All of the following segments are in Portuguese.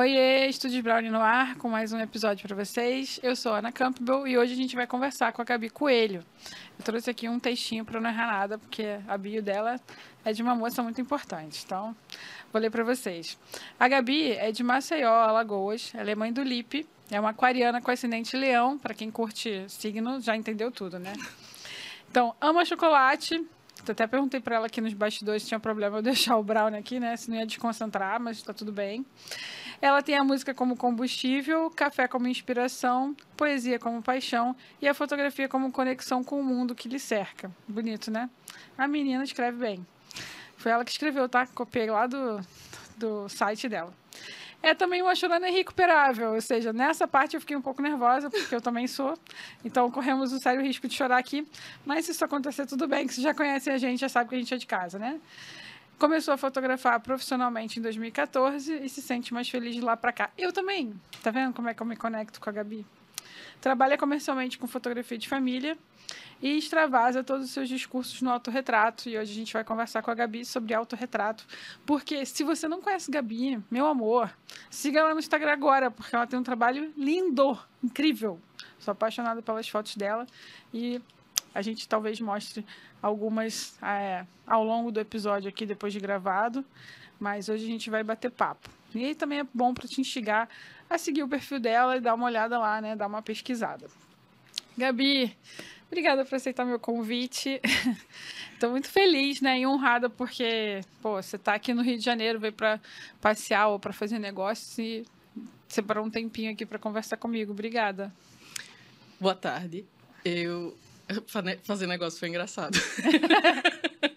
Oiê, Estúdio Brown no ar, com mais um episódio para vocês. Eu sou Ana Campbell e hoje a gente vai conversar com a Gabi Coelho. Eu trouxe aqui um textinho para não errar nada, porque a bio dela é de uma moça muito importante. Então, vou ler para vocês. A Gabi é de Maceió, Alagoas. Ela é mãe do Lipe. É uma aquariana com ascendente leão. Para quem curte signo, já entendeu tudo, né? Então, ama chocolate. Até perguntei para ela aqui nos bastidores se tinha problema eu deixar o Brown aqui, né? Se não ia desconcentrar, mas está tudo bem. Ela tem a música como combustível, café como inspiração, poesia como paixão e a fotografia como conexão com o mundo que lhe cerca. Bonito, né? A menina escreve bem. Foi ela que escreveu, tá? Copiei lá do, do site dela. É também uma chorona irrecuperável, ou seja, nessa parte eu fiquei um pouco nervosa, porque eu também sou. Então corremos um sério risco de chorar aqui. Mas se isso acontecer, tudo bem, que você já conhece a gente, já sabe que a gente é de casa, né? Começou a fotografar profissionalmente em 2014 e se sente mais feliz de lá para cá. Eu também. Tá vendo como é que eu me conecto com a Gabi? Trabalha comercialmente com fotografia de família e extravasa todos os seus discursos no autorretrato. E hoje a gente vai conversar com a Gabi sobre autorretrato. Porque se você não conhece Gabi, meu amor, siga ela no Instagram agora, porque ela tem um trabalho lindo, incrível. Sou apaixonada pelas fotos dela e a gente talvez mostre algumas é, ao longo do episódio aqui, depois de gravado. Mas hoje a gente vai bater papo. E também é bom para te instigar a seguir o perfil dela e dar uma olhada lá, né? Dar uma pesquisada. Gabi, obrigada por aceitar meu convite. Estou muito feliz, né? E honrada porque, pô, você está aqui no Rio de Janeiro, veio para passear ou para fazer negócios e separou um tempinho aqui para conversar comigo. Obrigada. Boa tarde. Eu Fazer negócio foi engraçado.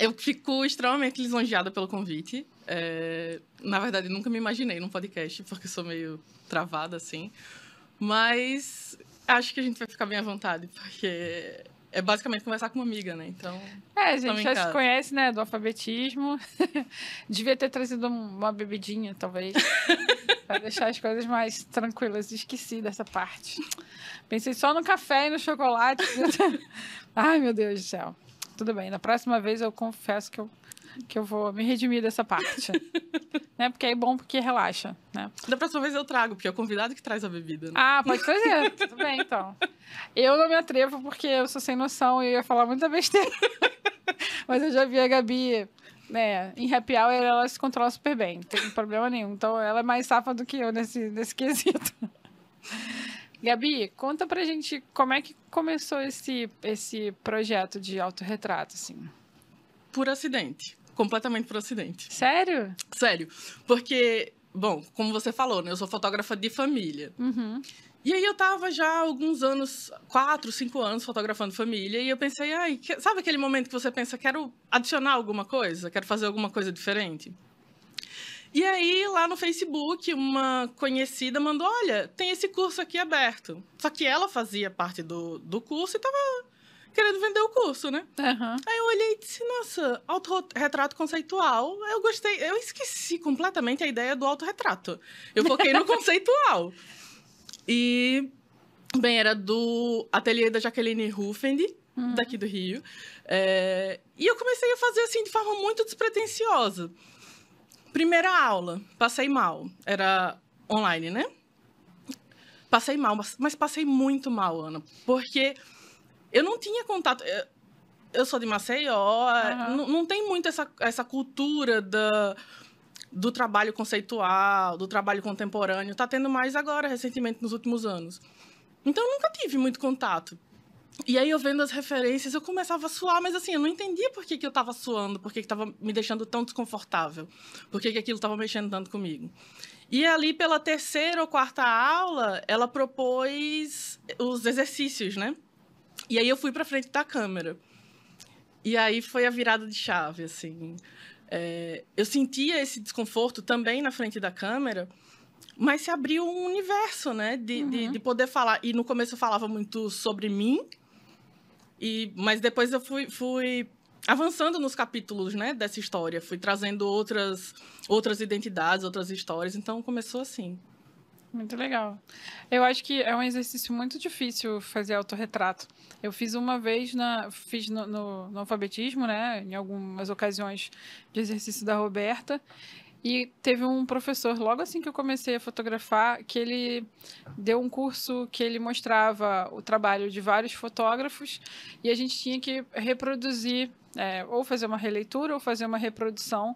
eu fico extremamente lisonjeada pelo convite. É, na verdade, nunca me imaginei num podcast, porque sou meio travada, assim. Mas acho que a gente vai ficar bem à vontade, porque é basicamente conversar com uma amiga, né? Então. É, a gente já se conhece, né? Do alfabetismo. Devia ter trazido uma bebidinha, talvez. para deixar as coisas mais tranquilas. Esqueci dessa parte. Pensei só no café e no chocolate. Ai, meu Deus do céu. Tudo bem, na próxima vez eu confesso que eu, que eu vou me redimir dessa parte. né? Porque é bom porque relaxa, né? Da próxima vez eu trago, porque é o convidado que traz a bebida. Né? Ah, pode trazer. Tudo bem, então. Eu não me atrevo porque eu sou sem noção e eu ia falar muita besteira. Mas eu já vi a Gabi né, em happy hour ela se controla super bem, não tem problema nenhum. Então ela é mais safa do que eu nesse, nesse quesito. Gabi, conta pra gente como é que começou esse, esse projeto de autorretrato, assim. Por acidente. Completamente por acidente. Sério? Sério. Porque, bom, como você falou, né? Eu sou fotógrafa de família. Uhum. E aí eu tava já há alguns anos, quatro, cinco anos, fotografando família, e eu pensei, ai, sabe aquele momento que você pensa, quero adicionar alguma coisa, quero fazer alguma coisa diferente? E aí, lá no Facebook, uma conhecida mandou: Olha, tem esse curso aqui aberto. Só que ela fazia parte do, do curso e tava querendo vender o curso, né? Uhum. Aí eu olhei e disse: Nossa, autorretrato conceitual. Eu gostei. Eu esqueci completamente a ideia do autorretrato. Eu foquei no conceitual. E, bem, era do ateliê da Jaqueline Ruffend, uhum. daqui do Rio. É, e eu comecei a fazer assim de forma muito despretensiosa. Primeira aula, passei mal. Era online, né? Passei mal, mas passei muito mal, Ana. Porque eu não tinha contato. Eu sou de Maceió, uhum. não, não tem muito essa, essa cultura da, do trabalho conceitual, do trabalho contemporâneo. Tá tendo mais agora, recentemente, nos últimos anos. Então, eu nunca tive muito contato. E aí, eu vendo as referências, eu começava a suar, mas assim, eu não entendia por que, que eu estava suando, por que estava me deixando tão desconfortável, por que, que aquilo estava mexendo tanto comigo. E ali, pela terceira ou quarta aula, ela propôs os exercícios, né? E aí, eu fui para frente da câmera. E aí foi a virada de chave, assim. É, eu sentia esse desconforto também na frente da câmera, mas se abriu um universo, né? De, uhum. de, de, poder falar. E no começo eu falava muito sobre mim, e, mas depois eu fui, fui avançando nos capítulos, né, dessa história. Fui trazendo outras, outras identidades, outras histórias. Então, começou assim. Muito legal. Eu acho que é um exercício muito difícil fazer autorretrato. Eu fiz uma vez na. Fiz no, no, no alfabetismo, né? Em algumas ocasiões de exercício da Roberta. E teve um professor, logo assim que eu comecei a fotografar, que ele deu um curso que ele mostrava o trabalho de vários fotógrafos e a gente tinha que reproduzir, é, ou fazer uma releitura ou fazer uma reprodução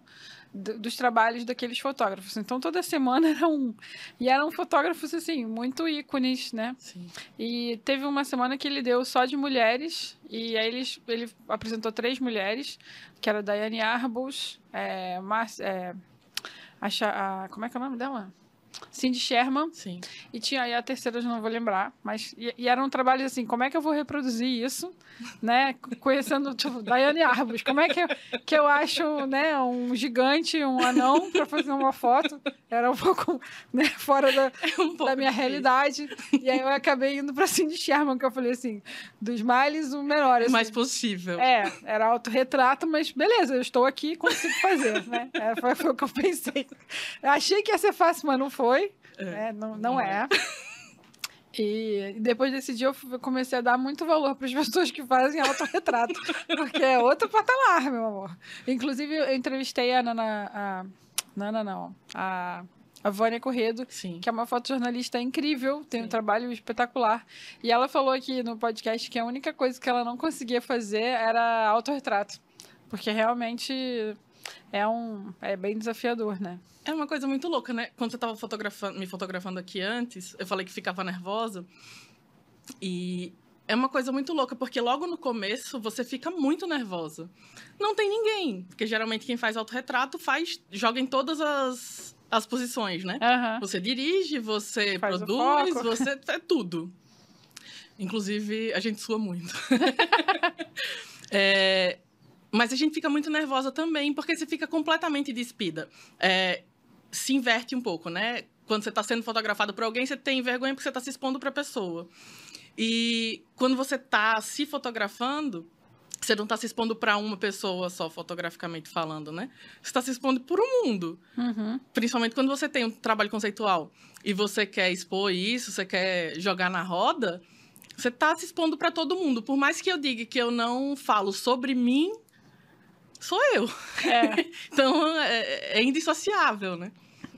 dos trabalhos daqueles fotógrafos. Então toda semana era um. E eram fotógrafos, assim, muito ícones, né? Sim. E teve uma semana que ele deu só de mulheres, e aí ele, ele apresentou três mulheres, que era Daiane Arbus, é, Mar, é, a, a, como é que é o nome dela? Cindy Sherman. Sim. E tinha aí a terceira, eu não vou lembrar. Mas, e, e eram trabalhos assim, como é que eu vou reproduzir isso, né? Conhecendo, tipo, Daiane Arbus. Como é que eu, que eu acho, né, um gigante, um anão para fazer uma foto? Era um pouco, né, fora da, é um da minha difícil. realidade. E aí eu acabei indo pra Cindy Sherman, que eu falei assim, dos males, o melhor. Assim. O mais possível. É, era autorretrato, mas beleza, eu estou aqui, consigo fazer, né? É, foi, foi o que eu pensei. Eu achei que ia ser fácil, mas não foi foi. É. Né? Não, não é. E depois desse dia eu comecei a dar muito valor para as pessoas que fazem autorretrato, porque é outro patamar, meu amor. Inclusive, eu entrevistei a Nana. A, Nana, não. A, a Vânia Corredo, Sim. que é uma fotojornalista incrível, tem Sim. um trabalho espetacular. E ela falou aqui no podcast que a única coisa que ela não conseguia fazer era autorretrato. Porque realmente é um é bem desafiador, né? É uma coisa muito louca, né? Quando você estava fotografando, me fotografando aqui antes, eu falei que ficava nervosa. E é uma coisa muito louca, porque logo no começo você fica muito nervosa. Não tem ninguém, porque geralmente quem faz autorretrato faz, joga em todas as, as posições, né? Uhum. Você dirige, você faz produz, você é tudo. Inclusive, a gente sua muito. é, mas a gente fica muito nervosa também, porque você fica completamente despida. É, se inverte um pouco, né? Quando você está sendo fotografado por alguém, você tem vergonha porque você está se expondo para a pessoa. E quando você está se fotografando, você não está se expondo para uma pessoa só, fotograficamente falando, né? Você está se expondo para o mundo. Uhum. Principalmente quando você tem um trabalho conceitual e você quer expor isso, você quer jogar na roda, você está se expondo para todo mundo. Por mais que eu diga que eu não falo sobre mim, sou eu. É. então é, é indissociável, né?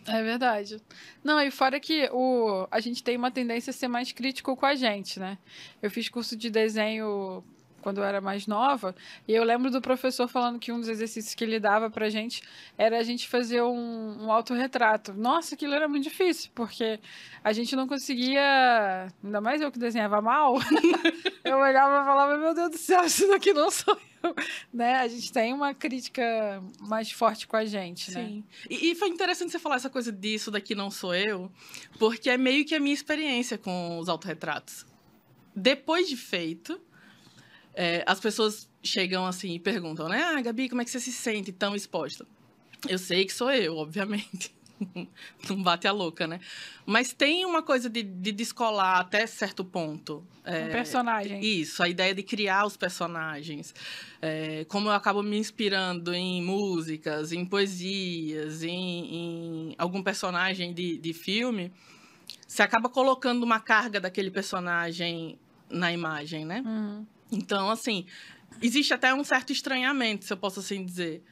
É verdade. Não, e fora que o, a gente tem uma tendência a ser mais crítico com a gente, né? Eu fiz curso de desenho quando eu era mais nova, e eu lembro do professor falando que um dos exercícios que ele dava pra gente era a gente fazer um, um autorretrato. Nossa, aquilo era muito difícil, porque a gente não conseguia, ainda mais eu que desenhava mal, eu olhava e falava, meu Deus do céu, isso daqui não sou eu. né? A gente tem uma crítica mais forte com a gente, né? Sim. E, e foi interessante você falar essa coisa disso daqui não sou eu, porque é meio que a minha experiência com os autorretratos. Depois de feito, é, as pessoas chegam assim e perguntam, né? Ah, Gabi, como é que você se sente tão exposta? Eu sei que sou eu, obviamente. Não bate a louca, né? Mas tem uma coisa de, de descolar até certo ponto. É, um personagem. Isso, a ideia de criar os personagens. É, como eu acabo me inspirando em músicas, em poesias, em, em algum personagem de, de filme, você acaba colocando uma carga daquele personagem na imagem, né? Uhum. Então, assim, existe até um certo estranhamento, se eu posso assim dizer.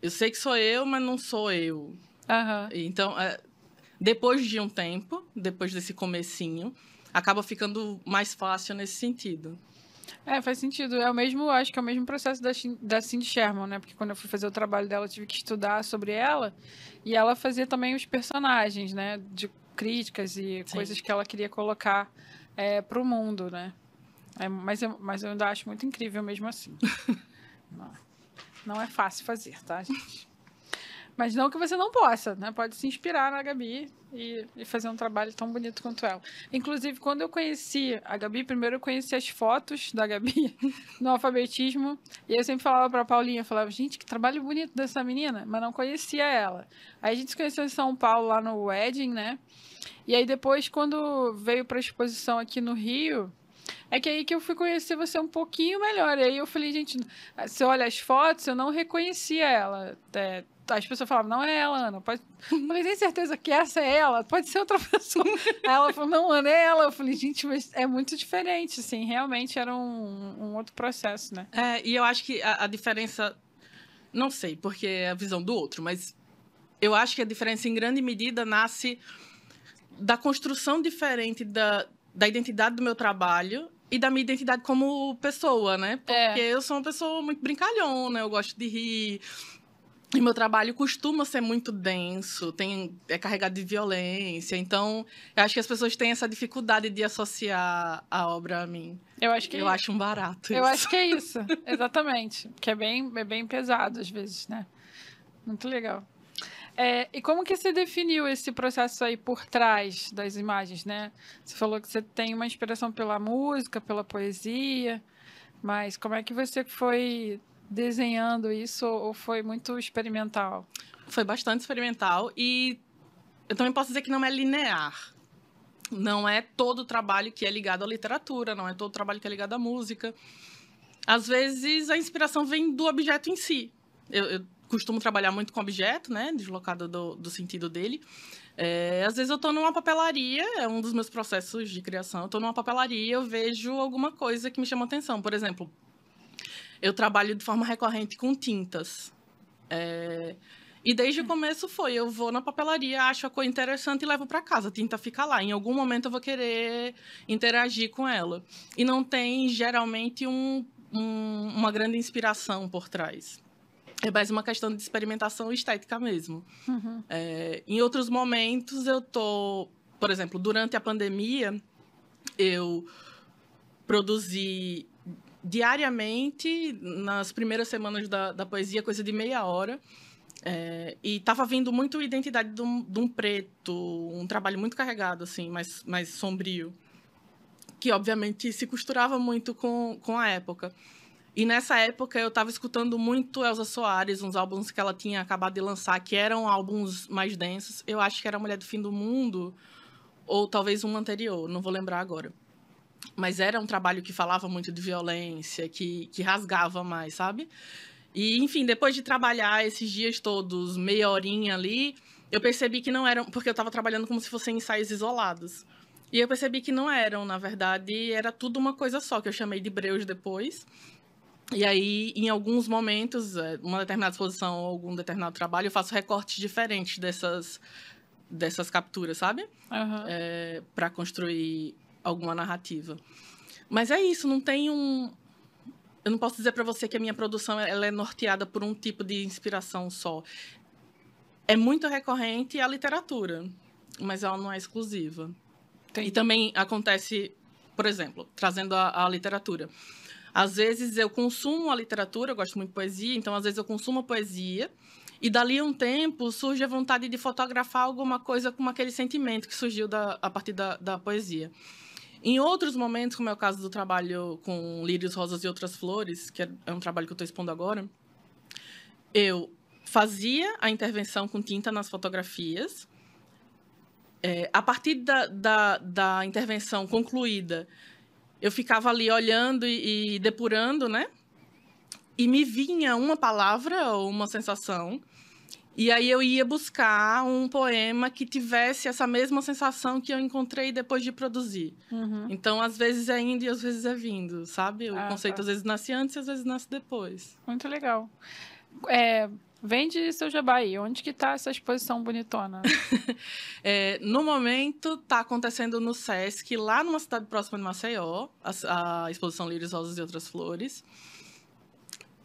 Eu sei que sou eu, mas não sou eu. Uhum. Então, é, depois de um tempo, depois desse comecinho, acaba ficando mais fácil nesse sentido. É, faz sentido. É o mesmo, acho que é o mesmo processo da, da Cindy Sherman, né? Porque quando eu fui fazer o trabalho dela, eu tive que estudar sobre ela. E ela fazia também os personagens, né? De críticas e Sim. coisas que ela queria colocar é, para o mundo, né? É, mas, eu, mas eu ainda acho muito incrível mesmo assim. não, não é fácil fazer, tá, gente? Mas não que você não possa, né? Pode se inspirar na Gabi e, e, fazer um trabalho tão bonito quanto ela. Inclusive, quando eu conheci a Gabi, primeiro eu conheci as fotos da Gabi no alfabetismo. E eu sempre falava pra Paulinha, eu falava, gente, que trabalho bonito dessa menina, mas não conhecia ela. Aí a gente se conheceu em São Paulo, lá no Wedding, né? E aí depois, quando veio pra exposição aqui no Rio, é que aí que eu fui conhecer você um pouquinho melhor. E aí eu falei, gente, você olha as fotos, eu não reconhecia ela. É, as pessoas falavam, não é ela, Ana. Pode... Eu falei, tem certeza que essa é ela? Pode ser outra pessoa. Aí ela falou, não, Ana, é ela. Eu falei, gente, mas é muito diferente, assim. Realmente era um, um outro processo, né? É, e eu acho que a, a diferença... Não sei, porque é a visão do outro, mas eu acho que a diferença, em grande medida, nasce da construção diferente da, da identidade do meu trabalho e da minha identidade como pessoa, né? Porque é. eu sou uma pessoa muito brincalhona, eu gosto de rir. E meu trabalho costuma ser muito denso, tem, é carregado de violência. Então, eu acho que as pessoas têm essa dificuldade de associar a obra a mim. Eu acho que eu acho um barato. Eu acho que é isso, exatamente. Que é bem, é bem pesado às vezes, né? Muito legal. É, e como que você definiu esse processo aí por trás das imagens, né? Você falou que você tem uma inspiração pela música, pela poesia, mas como é que você foi desenhando isso ou foi muito experimental? Foi bastante experimental e eu também posso dizer que não é linear. Não é todo o trabalho que é ligado à literatura, não é todo o trabalho que é ligado à música. Às vezes a inspiração vem do objeto em si. Eu, eu costumo trabalhar muito com objeto, né? Deslocado do, do sentido dele. É, às vezes eu estou numa papelaria, é um dos meus processos de criação. Eu estou numa papelaria eu vejo alguma coisa que me chama atenção. Por exemplo, eu trabalho de forma recorrente com tintas. É, e desde o começo foi, eu vou na papelaria, acho a cor interessante e levo para casa. A tinta fica lá. Em algum momento eu vou querer interagir com ela. E não tem, geralmente, um, um, uma grande inspiração por trás. É mais uma questão de experimentação estética mesmo. Uhum. É, em outros momentos, eu tô... Por exemplo, durante a pandemia, eu produzi diariamente, nas primeiras semanas da, da poesia, coisa de meia hora. É, e estava vindo muito a identidade de um, de um, preto, um trabalho muito carregado, assim, mais, mais sombrio. Que, obviamente, se costurava muito com, com a época. E nessa época eu estava escutando muito Elza Soares, uns álbuns que ela tinha acabado de lançar, que eram álbuns mais densos. Eu acho que era Mulher do Fim do Mundo, ou talvez um anterior, não vou lembrar agora. Mas era um trabalho que falava muito de violência, que, que rasgava mais, sabe? E, enfim, depois de trabalhar esses dias todos, meia horinha ali, eu percebi que não eram. Porque eu estava trabalhando como se fossem ensaios isolados. E eu percebi que não eram, na verdade, era tudo uma coisa só, que eu chamei de breus depois. E aí, em alguns momentos, é, uma determinada exposição ou algum determinado trabalho, eu faço recortes diferentes dessas, dessas capturas, sabe? Uhum. É, para construir alguma narrativa. Mas é isso, não tem um. Eu não posso dizer para você que a minha produção ela é norteada por um tipo de inspiração só. É muito recorrente a literatura, mas ela não é exclusiva. Entendi. E também acontece, por exemplo, trazendo a, a literatura. Às vezes eu consumo a literatura, eu gosto muito de poesia, então às vezes eu consumo a poesia, e dali a um tempo surge a vontade de fotografar alguma coisa com aquele sentimento que surgiu da, a partir da, da poesia. Em outros momentos, como é o caso do trabalho com lírios, rosas e outras flores, que é, é um trabalho que eu estou expondo agora, eu fazia a intervenção com tinta nas fotografias. É, a partir da, da, da intervenção concluída, eu ficava ali olhando e, e depurando, né? E me vinha uma palavra ou uma sensação. E aí eu ia buscar um poema que tivesse essa mesma sensação que eu encontrei depois de produzir. Uhum. Então, às vezes é indo e às vezes é vindo, sabe? O ah, conceito tá. às vezes nasce antes e às vezes nasce depois. Muito legal. É, Vende seu jabai. Onde que tá essa exposição bonitona? é, no momento, está acontecendo no Sesc, lá numa cidade próxima de Maceió, a, a exposição Lírios, Rosas e Outras Flores.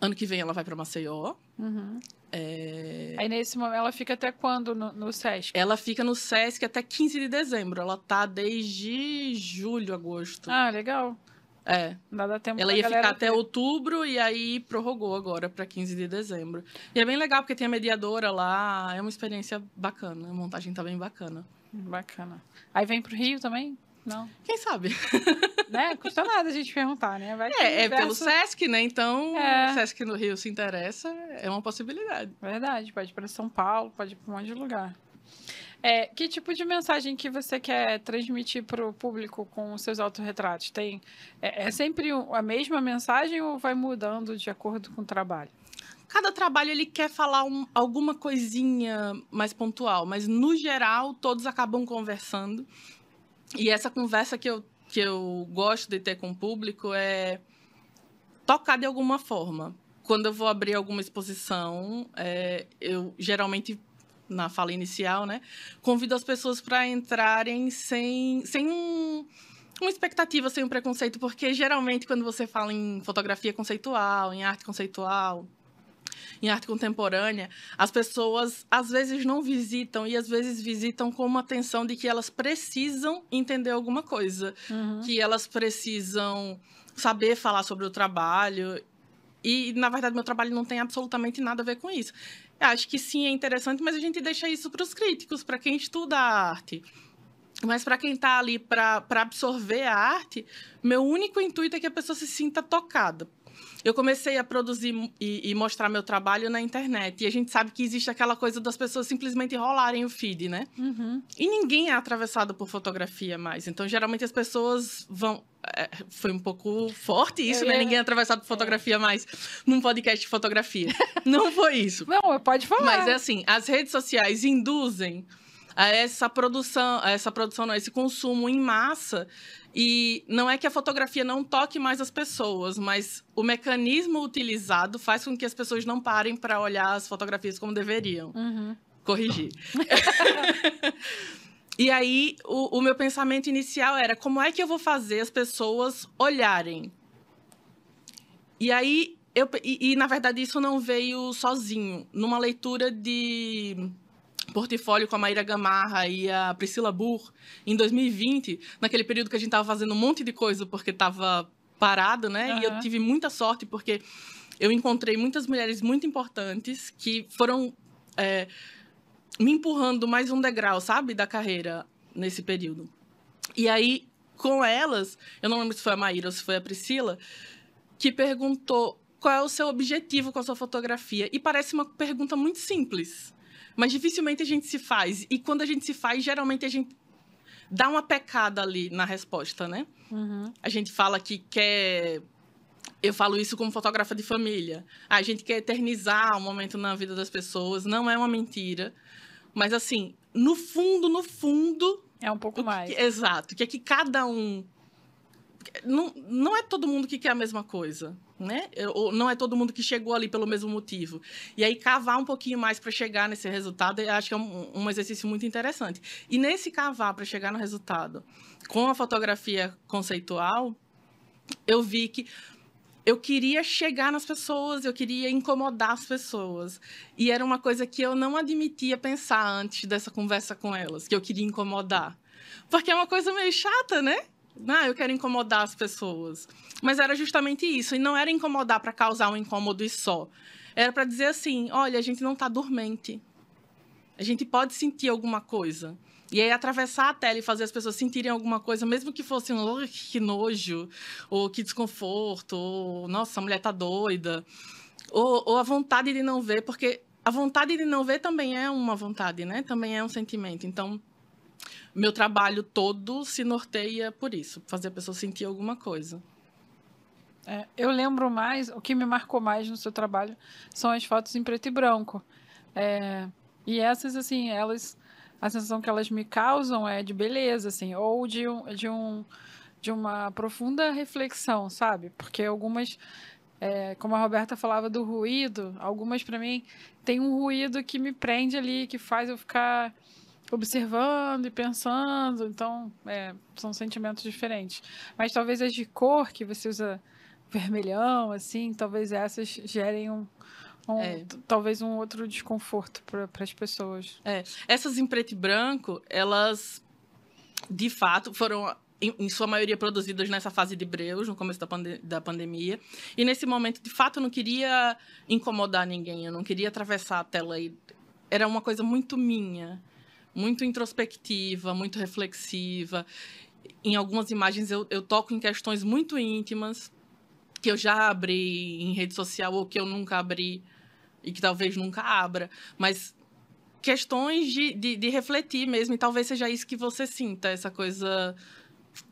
Ano que vem ela vai para Maceió. Uhum. É... Aí nesse momento, ela fica até quando no, no, Sesc? Ela fica no Sesc até 15 de dezembro. Ela tá desde julho, agosto. Ah, legal. É. Nada tempo Ela ia ficar até outubro e aí prorrogou agora para 15 de dezembro. E é bem legal porque tem a mediadora lá, é uma experiência bacana, a montagem tá bem bacana. Bacana. Aí vem pro Rio também? Não. Quem sabe? Né? Custa nada a gente perguntar, né? Vai é, é pelo Sesc, né? Então, é. o Sesc no Rio se interessa, é uma possibilidade. Verdade, pode ir para São Paulo, pode ir para um monte de lugar. É, que tipo de mensagem que você quer transmitir para o público com os seus autorretratos? Tem, é, é sempre a mesma mensagem ou vai mudando de acordo com o trabalho? cada trabalho ele quer falar um, alguma coisinha mais pontual, mas no geral todos acabam conversando. E essa conversa que eu, que eu gosto de ter com o público é tocar de alguma forma. Quando eu vou abrir alguma exposição, é, eu geralmente na fala inicial, né? Convido as pessoas para entrarem sem, sem um, uma expectativa, sem um preconceito, porque geralmente quando você fala em fotografia conceitual, em arte conceitual, em arte contemporânea, as pessoas às vezes não visitam e às vezes visitam com uma atenção de que elas precisam entender alguma coisa, uhum. que elas precisam saber falar sobre o trabalho. E, na verdade, meu trabalho não tem absolutamente nada a ver com isso. Acho que sim, é interessante, mas a gente deixa isso para os críticos, para quem estuda a arte. Mas para quem está ali para absorver a arte, meu único intuito é que a pessoa se sinta tocada. Eu comecei a produzir e, e, mostrar meu trabalho na internet. E a gente sabe que existe aquela coisa das pessoas simplesmente rolarem o feed, né? Uhum. E ninguém é atravessado por fotografia mais. Então, geralmente, as pessoas vão. É, foi um pouco forte isso, né? Ninguém é atravessado por fotografia mais num podcast de fotografia. Não foi isso. Não, pode falar. Mas é assim: as redes sociais induzem essa produção, essa produção, não, esse consumo em massa. E não é que a fotografia não toque mais as pessoas, mas o mecanismo utilizado faz com que as pessoas não parem para olhar as fotografias como deveriam. Uhum. Corrigir. e aí, o, o meu pensamento inicial era: como é que eu vou fazer as pessoas olharem? E aí, eu, e, e na verdade, isso não veio sozinho. Numa leitura de portfólio com a Maíra Gamarra e a Priscila Burr em 2020, naquele período que a gente estava fazendo um monte de coisa porque estava parado, né? Uhum. E eu tive muita sorte porque eu encontrei muitas mulheres muito importantes que foram é, me empurrando mais um degrau, sabe, da carreira nesse período. E aí, com elas, eu não lembro se foi a Maíra ou se foi a Priscila, que perguntou qual é o seu objetivo com a sua fotografia. E parece uma pergunta muito simples mas dificilmente a gente se faz. E quando a gente se faz, geralmente a gente dá uma pecada ali na resposta, né? Uhum. A gente fala que quer. Eu falo isso como fotógrafa de família. A gente quer eternizar um momento na vida das pessoas, não é uma mentira. Mas, assim, no fundo, no fundo. É um pouco mais. Que, exato. Que é que cada um. Não, não é todo mundo que quer a mesma coisa né? Ou não é todo mundo que chegou ali pelo mesmo motivo. E aí cavar um pouquinho mais para chegar nesse resultado, eu acho que é um, um exercício muito interessante. E nesse cavar para chegar no resultado, com a fotografia conceitual, eu vi que eu queria chegar nas pessoas, eu queria incomodar as pessoas. E era uma coisa que eu não admitia pensar antes dessa conversa com elas, que eu queria incomodar. Porque é uma coisa meio chata, né? Ah, eu quero incomodar as pessoas. Mas era justamente isso. E não era incomodar para causar um incômodo e só. Era para dizer assim: olha, a gente não está dormente. A gente pode sentir alguma coisa. E aí, atravessar a tela e fazer as pessoas sentirem alguma coisa, mesmo que fosse um que nojo, ou que desconforto, ou nossa, a mulher tá doida, ou, ou a vontade de não ver, porque a vontade de não ver também é uma vontade, né? Também é um sentimento. Então, meu trabalho todo se norteia por isso, fazer a pessoa sentir alguma coisa. É, eu lembro mais, o que me marcou mais no seu trabalho são as fotos em preto e branco. É, e essas, assim, elas, a sensação que elas me causam é de beleza, assim, ou de um, de um, de uma profunda reflexão, sabe? Porque algumas, é, como a Roberta falava do ruído, algumas para mim tem um ruído que me prende ali, que faz eu ficar observando e pensando. Então, é, são sentimentos diferentes. Mas talvez as de cor que você usa vermelhão, assim, talvez essas gerem um, um é. talvez um outro desconforto para as pessoas. É. Essas em preto e branco, elas de fato foram em, em, sua maioria produzidas nessa fase de breus, no começo da, pande da pandemia. E nesse momento, de fato, eu não queria incomodar ninguém, eu não queria atravessar a tela e era uma coisa muito minha muito introspectiva, muito reflexiva. Em algumas imagens eu, eu toco em questões muito íntimas que eu já abri em rede social ou que eu nunca abri e que talvez nunca abra, mas questões de, de, de refletir mesmo, e talvez seja isso que você sinta, essa coisa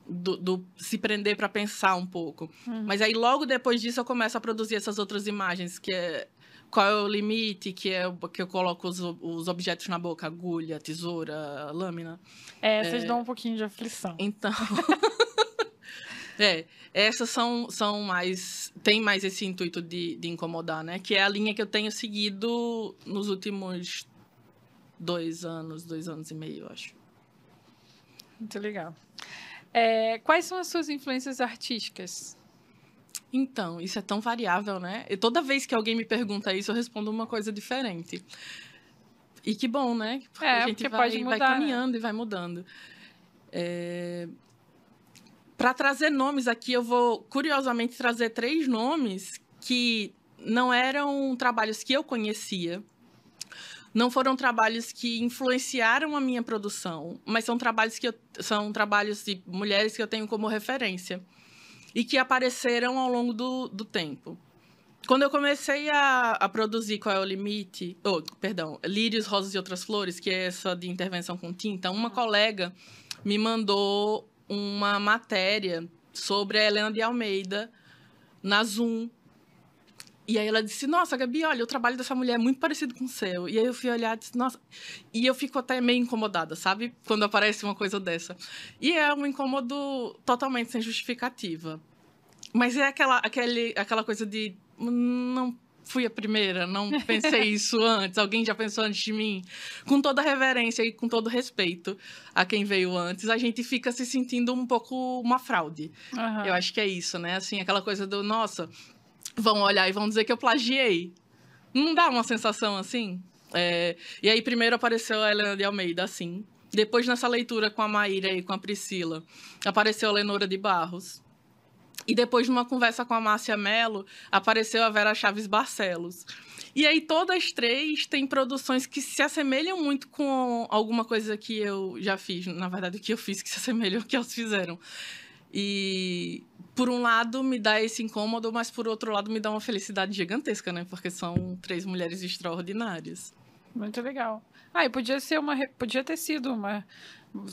do, do se prender para pensar um pouco. Uhum. Mas aí logo depois disso eu começo a produzir essas outras imagens, que é qual é o limite, que é que eu coloco os, os objetos na boca, agulha, tesoura, lâmina. É, essas dão um pouquinho de aflição. Então. é, essas são, são mais. tem mais esse intuito de, de incomodar, né? Que é a linha que eu tenho seguido nos últimos dois anos, dois anos e meio, acho. Muito legal. É, quais são as suas influências artísticas? Então, isso é tão variável, né? E toda vez que alguém me pergunta isso, eu respondo uma coisa diferente. E que bom, né? Porque é, a gente porque vai, mudar, vai caminhando né? e vai mudando. É... Para trazer nomes aqui, eu vou curiosamente trazer três nomes que não eram trabalhos que eu conhecia, não foram trabalhos que influenciaram a minha produção, mas são trabalhos que eu, são trabalhos de mulheres que eu tenho como referência e que apareceram ao longo do, do tempo. Quando eu comecei a, a produzir Qual é o Limite, oh, perdão, Lírios, Rosas e Outras Flores, que é essa de intervenção com tinta, uma colega me mandou uma matéria sobre a Helena de Almeida na Zoom, e aí ela disse, nossa, Gabi, olha, o trabalho dessa mulher é muito parecido com o seu. E aí eu fui olhar e disse, nossa... E eu fico até meio incomodada, sabe? Quando aparece uma coisa dessa. E é um incômodo totalmente sem justificativa. Mas é aquela, aquele, aquela coisa de... Não fui a primeira, não pensei isso antes, alguém já pensou antes de mim. Com toda reverência e com todo respeito a quem veio antes, a gente fica se sentindo um pouco uma fraude. Uhum. Eu acho que é isso, né? Assim, aquela coisa do, nossa, vão olhar e vão dizer que eu plagiei. Não dá uma sensação assim? É... E aí, primeiro apareceu a Helena de Almeida, assim. Depois, nessa leitura com a Maíra e com a Priscila, apareceu a Lenora de Barros. E depois, numa conversa com a Márcia Mello, apareceu a Vera Chaves Barcelos. E aí, todas três têm produções que se assemelham muito com alguma coisa que eu já fiz. Na verdade, que eu fiz que se assemelham ao que elas fizeram. E por um lado me dá esse incômodo, mas por outro lado me dá uma felicidade gigantesca, né? Porque são três mulheres extraordinárias. Muito legal. Ah, e podia ser uma podia ter sido uma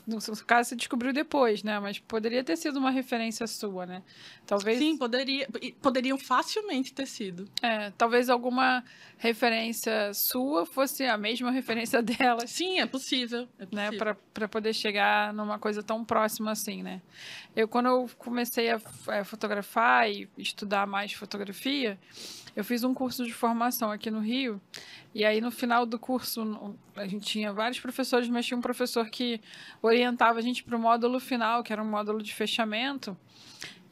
no caso você descobriu depois, né? Mas poderia ter sido uma referência sua, né? Talvez. Sim, poderia, poderiam facilmente ter sido. É, talvez alguma referência sua fosse a mesma referência delas. Sim, é possível. É né? Para poder chegar numa coisa tão próxima assim, né? Eu quando eu comecei a, a fotografar e estudar mais fotografia, eu fiz um curso de formação aqui no Rio e aí, no final do curso, a gente tinha vários professores, mas tinha um professor que orientava a gente para o módulo final, que era um módulo de fechamento.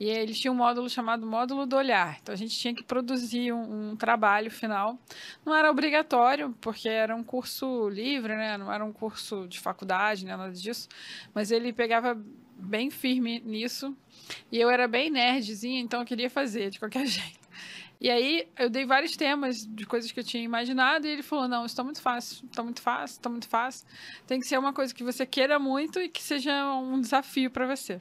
E eles tinham um módulo chamado módulo do olhar. Então, a gente tinha que produzir um, um trabalho final. Não era obrigatório, porque era um curso livre, né? Não era um curso de faculdade, né? nada disso. Mas ele pegava bem firme nisso. E eu era bem nerdzinha, então eu queria fazer de qualquer jeito. E aí eu dei vários temas de coisas que eu tinha imaginado e ele falou: não, isso está muito fácil, está muito fácil, está muito fácil. Tem que ser uma coisa que você queira muito e que seja um desafio para você.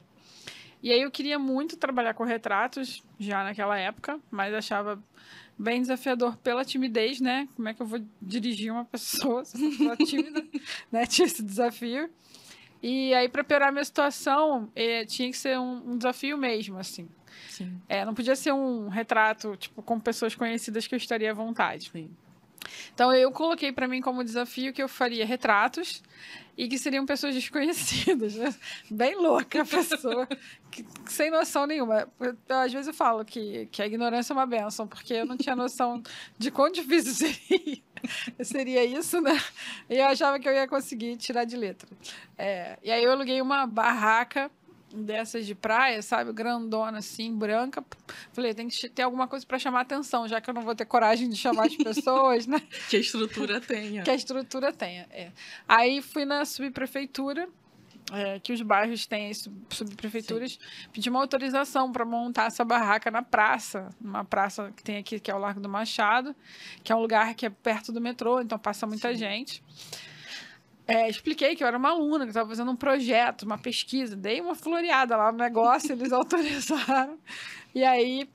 E aí eu queria muito trabalhar com retratos já naquela época, mas achava bem desafiador pela timidez, né? Como é que eu vou dirigir uma pessoa se eu tímida, né? Tinha esse desafio. E aí, para piorar a minha situação, eh, tinha que ser um, um desafio mesmo, assim. Sim. É, não podia ser um retrato, tipo, com pessoas conhecidas que eu estaria à vontade. Sim. Então eu coloquei para mim como desafio que eu faria retratos e que seriam pessoas desconhecidas, né? bem louca a pessoa, que, sem noção nenhuma. Às vezes eu falo que, que a ignorância é uma benção, porque eu não tinha noção de quão difícil seria, seria isso, né? E eu achava que eu ia conseguir tirar de letra. É, e aí eu aluguei uma barraca dessas de praia, sabe? Grandona, assim, branca. Falei, tem que ter alguma coisa para chamar atenção, já que eu não vou ter coragem de chamar as pessoas, né? que a estrutura tenha. Que a estrutura tenha, é. Aí fui na subprefeitura, é, que os bairros têm subprefeituras, Sim. pedi uma autorização para montar essa barraca na praça, uma praça que tem aqui, que é o Largo do Machado, que é um lugar que é perto do metrô, então passa muita Sim. gente. É, expliquei que eu era uma aluna, que estava fazendo um projeto, uma pesquisa, dei uma floreada lá no negócio, eles autorizaram. E aí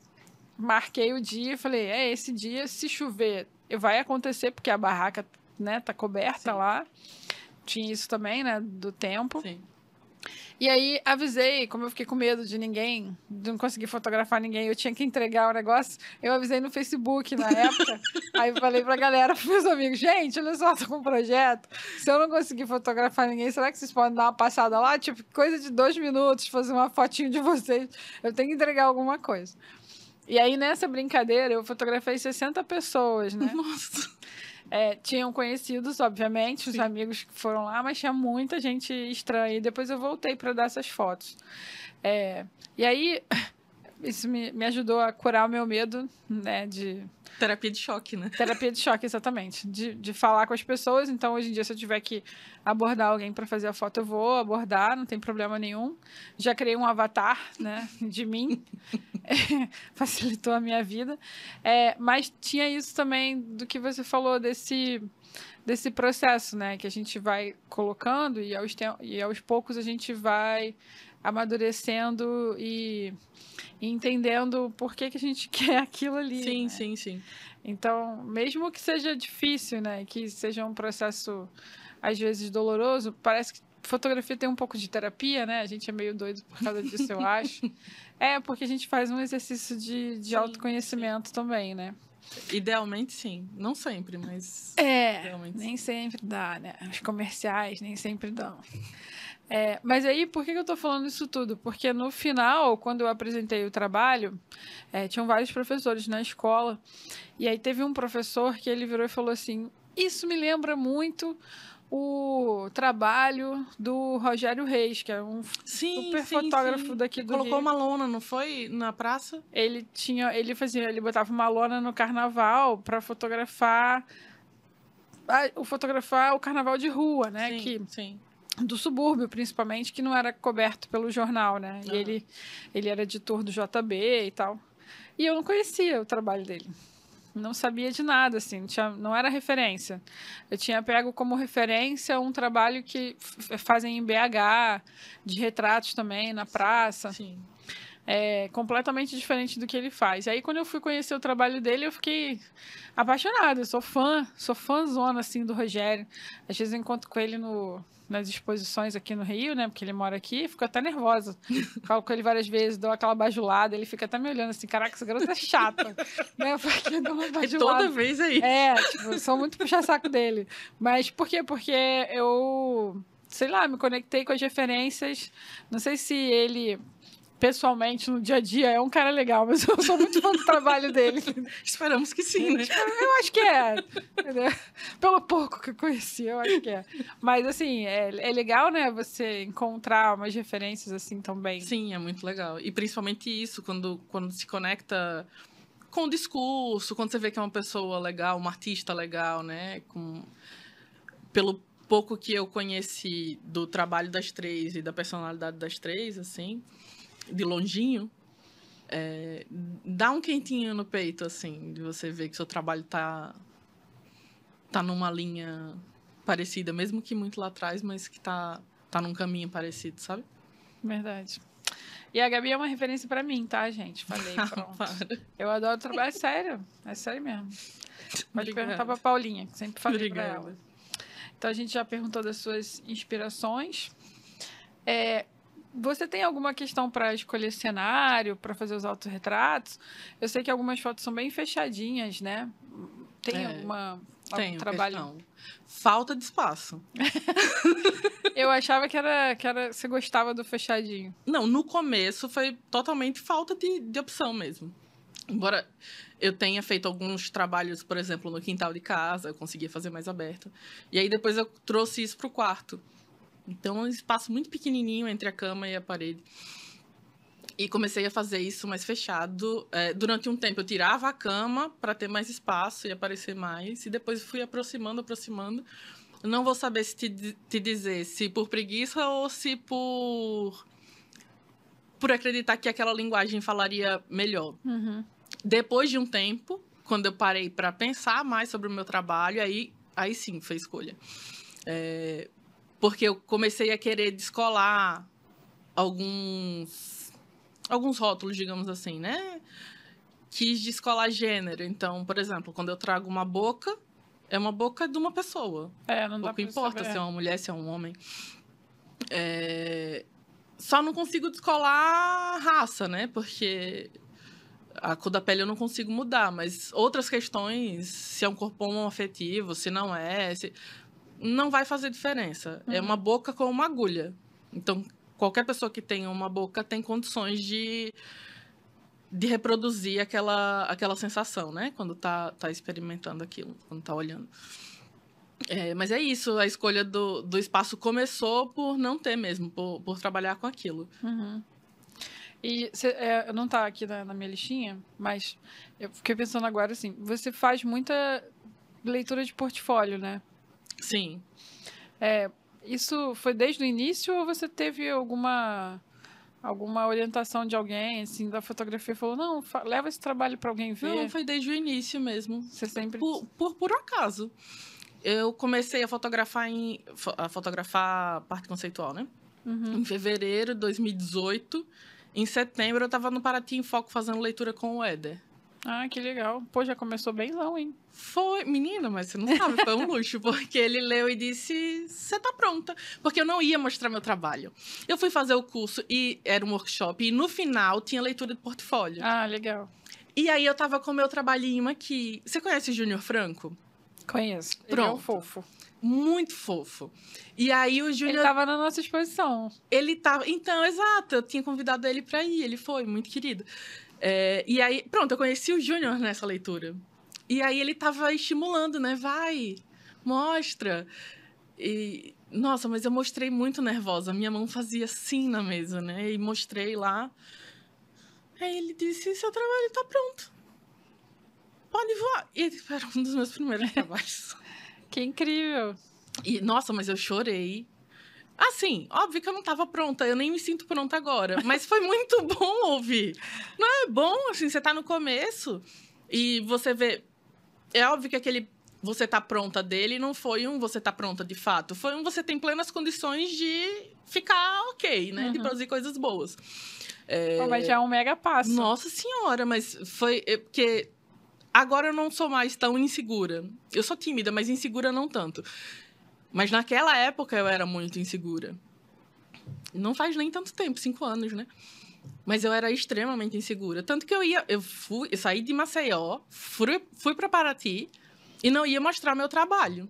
marquei o dia e falei: é esse dia, se chover, vai acontecer, porque a barraca né, tá coberta Sim. lá. Tinha isso também, né, do tempo. Sim. E aí avisei, como eu fiquei com medo de ninguém, de não conseguir fotografar ninguém, eu tinha que entregar o negócio. Eu avisei no Facebook na época. aí falei pra galera, pros meus amigos, gente, olha só, tô com um projeto. Se eu não conseguir fotografar ninguém, será que vocês podem dar uma passada lá? Tipo, coisa de dois minutos, fazer uma fotinho de vocês. Eu tenho que entregar alguma coisa. E aí, nessa brincadeira, eu fotografei 60 pessoas, né? Nossa. É, tinham conhecidos, obviamente, os Sim. amigos que foram lá, mas tinha muita gente estranha. E depois eu voltei para dar essas fotos. É, e aí, isso me, me ajudou a curar o meu medo, né, de Terapia de choque, né? terapia de choque, exatamente, de, de falar com as pessoas. Então, hoje em dia, se eu tiver que abordar alguém para fazer a foto, eu vou abordar, não tem problema nenhum. Já criei um avatar, né, de mim. facilitou a minha vida. É, mas tinha isso também do que você falou desse desse processo, né, que a gente vai colocando e aos, e aos poucos a gente vai amadurecendo e, entendendo por que, que a gente quer aquilo ali. Sim, né? sim, sim. Então, mesmo que seja difícil, né, que seja um processo às vezes doloroso, parece que fotografia tem um pouco de terapia, né? A gente é meio doido por causa disso, eu acho. É, porque a gente faz um exercício de, de Sim, autoconhecimento também, né? Idealmente, sim. Não sempre, mas. É, nem sempre dá, né? Os comerciais nem sempre dão. É, mas aí, por que eu tô falando isso tudo? Porque no final, quando eu apresentei o trabalho, é, tinham vários professores na escola, e aí teve um professor que ele virou e falou assim: Isso me lembra muito o trabalho do Rogério Reis, que é um Sim, super sim, fotógrafo sim. daqui do Colocou Rio. uma lona, não foi? Na praça? Ele tinha, ele fazia, ele botava uma lona no carnaval para fotografar o fotografar o carnaval de rua, né, sim, que sim. Do subúrbio principalmente, que não era coberto pelo jornal, né? E Aham. ele ele era editor do JB e tal. E eu não conhecia o trabalho dele. Não sabia de nada, assim, não, tinha, não era referência. Eu tinha pego como referência um trabalho que fazem em BH, de retratos também, na praça Sim. É completamente diferente do que ele faz. E aí, quando eu fui conhecer o trabalho dele, eu fiquei apaixonada. Eu sou fã, sou fãzona, assim, do Rogério. Às vezes eu encontro com ele no, nas exposições aqui no Rio, né? Porque ele mora aqui, fico até nervosa. Falo com ele várias vezes, dou aquela bajulada, ele fica até me olhando assim, caraca, essa garota é chata. né? Porque eu dou uma É bajulada. toda vez aí. É, tipo, eu sou muito puxa-saco dele. Mas por quê? Porque eu, sei lá, me conectei com as referências. Não sei se ele, pessoalmente, no dia a dia, é um cara legal, mas eu sou muito fã do trabalho dele. Esperamos que sim, né? Eu acho que é. Pelo pouco que eu conheci, eu acho que é. Mas, assim, é, é legal, né, você encontrar umas referências assim também. Sim, é muito legal. E principalmente isso, quando, quando se conecta com o discurso, quando você vê que é uma pessoa legal, uma artista legal, né? Com... Pelo pouco que eu conheci do trabalho das três e da personalidade das três, assim, de longinho, é, dá um quentinho no peito, assim, de você ver que seu trabalho tá, tá numa linha parecida, mesmo que muito lá atrás, mas que tá, tá num caminho parecido, sabe? Verdade. E a Gabi é uma referência pra mim, tá, gente? Falei, pronto. Para. Eu adoro trabalhar, é sério. É sério mesmo. Pode Obrigada. perguntar pra Paulinha, que sempre falei pra Obrigada. ela. Então a gente já perguntou das suas inspirações. É, você tem alguma questão para escolher cenário, para fazer os autorretratos? Eu sei que algumas fotos são bem fechadinhas, né? Tem É, alguma algum Tenho trabalho? questão. Falta de espaço. Eu achava que era que era você gostava do fechadinho. Não, no começo foi totalmente falta de, de opção mesmo. Embora eu tenha feito alguns trabalhos, por exemplo, no quintal de casa, eu conseguia fazer mais aberto. E aí depois eu trouxe isso pro quarto. Então, é um espaço muito pequenininho entre a cama e a parede. E comecei a fazer isso mais fechado. É, durante um tempo eu tirava a cama para ter mais espaço e aparecer mais. E depois fui aproximando, aproximando. Não vou saber se te, te dizer se por preguiça ou se por por acreditar que aquela linguagem falaria melhor. Uhum. Depois de um tempo, quando eu parei para pensar mais sobre o meu trabalho, aí, aí sim foi escolha. É, porque eu comecei a querer descolar alguns, alguns rótulos, digamos assim, né? Quis descolar gênero. Então, por exemplo, quando eu trago uma boca, é uma boca de uma pessoa. É, não dá Pouco pra importa saber. se é uma mulher, se é um homem. É, só não consigo descolar raça, né? Porque a cor da pele eu não consigo mudar, mas outras questões, se é um corpo afetivo, se não é, se... não vai fazer diferença. É uhum. É uma boca com uma agulha. Então, qualquer pessoa que tenha uma boca tem condições de, de reproduzir aquela, aquela sensação, né? Quando tá, tá experimentando aquilo, quando tá olhando. É, mas é isso, a escolha do, do espaço começou por não ter mesmo, por, por trabalhar com aquilo. Uhum. E cê, é, não tá aqui na, na, minha listinha, mas eu fiquei pensando agora assim, você faz muita leitura de portfólio, né? Sim. É, isso foi desde o início ou você teve alguma alguma orientação de alguém, assim, da fotografia, falou, não, leva esse trabalho para alguém ver? Não, foi desde o início mesmo. Você sempre... Por, por, por acaso. Eu comecei a fotografar em... a fotografar parte conceitual, né? Uhum. Em fevereiro de 2018. Em setembro, eu estava no Paraty em Foco fazendo leitura com o Éder. Ah, que legal. Pô, já começou bem não, hein? Foi, menina, mas você não sabe, foi um luxo, porque ele leu e disse: Você tá pronta. Porque eu não ia mostrar meu trabalho. Eu fui fazer o curso e era um workshop, e no final tinha leitura de portfólio. Ah, legal. E aí eu tava com o meu trabalhinho aqui. Você conhece o Júnior Franco? Conheço. Pronto. Ele é um fofo. Muito fofo. E aí o Júnior. Ele tava na nossa exposição. Ele tava. Então, exato. Eu tinha convidado ele pra ir. Ele foi, muito querido. É, e aí, pronto, eu conheci o Júnior nessa leitura. E aí ele tava estimulando, né? Vai, mostra. E, nossa, mas eu mostrei muito nervosa. Minha mão fazia assim na mesa, né? E mostrei lá. Aí ele disse: seu trabalho tá pronto. Pode voar. E era um dos meus primeiros trabalhos. que incrível. E, nossa, mas eu chorei. Assim, óbvio que eu não estava pronta, eu nem me sinto pronta agora. Mas foi muito bom ouvir. Não é bom, assim, você tá no começo e você vê. É óbvio que aquele você tá pronta dele não foi um você tá pronta de fato. Foi um você tem plenas condições de ficar ok, né? Uhum. De produzir coisas boas. É... Pô, mas já é um mega passo. Nossa senhora, mas foi. É, porque agora eu não sou mais tão insegura. Eu sou tímida, mas insegura não tanto. Mas naquela época eu era muito insegura. Não faz nem tanto tempo, cinco anos, né? Mas eu era extremamente insegura. Tanto que eu ia. Eu, fui, eu saí de Maceió, fui, fui para Paraty e não ia mostrar meu trabalho.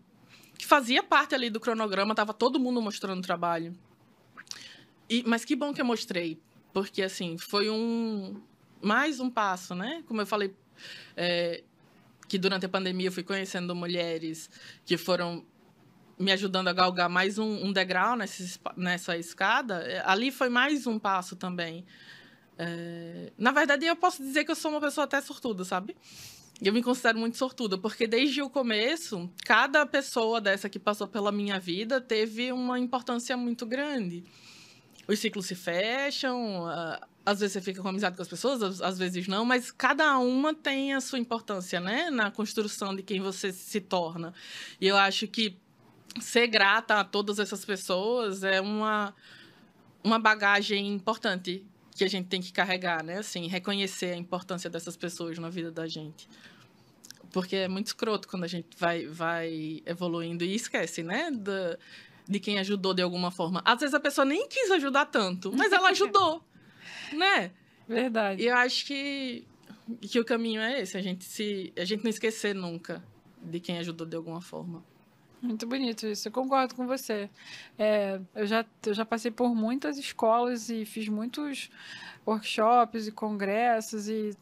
Que fazia parte ali do cronograma, tava todo mundo mostrando o trabalho. E, mas que bom que eu mostrei. Porque, assim, foi um. Mais um passo, né? Como eu falei. É, que durante a pandemia eu fui conhecendo mulheres que foram me ajudando a galgar mais um, um degrau nessa, nessa escada, é, ali foi mais um passo também. É, na verdade, eu posso dizer que eu sou uma pessoa até sortuda, sabe? Eu me considero muito sortuda, porque desde o começo, cada pessoa dessa que passou pela minha vida teve uma importância muito grande. Os ciclos se fecham, às vezes você fica com amizade com as pessoas, às vezes não, mas cada uma tem a sua importância, né? Na construção de quem você se torna. E eu acho que ser grata a todas essas pessoas é uma, uma bagagem importante que a gente tem que carregar, né? Assim, reconhecer a importância dessas pessoas na vida da gente. Porque é muito escroto quando a gente vai, vai evoluindo e esquece, né? Da, de quem ajudou de alguma forma. Às vezes a pessoa nem quis ajudar tanto, mas ela ajudou, né? Verdade. E eu acho que, que o caminho é esse, a gente, se, a gente não esquecer nunca de quem ajudou de alguma forma. Muito bonito isso, eu concordo com você. É, eu, já, eu já passei por muitas escolas e fiz muitos workshops e congressos e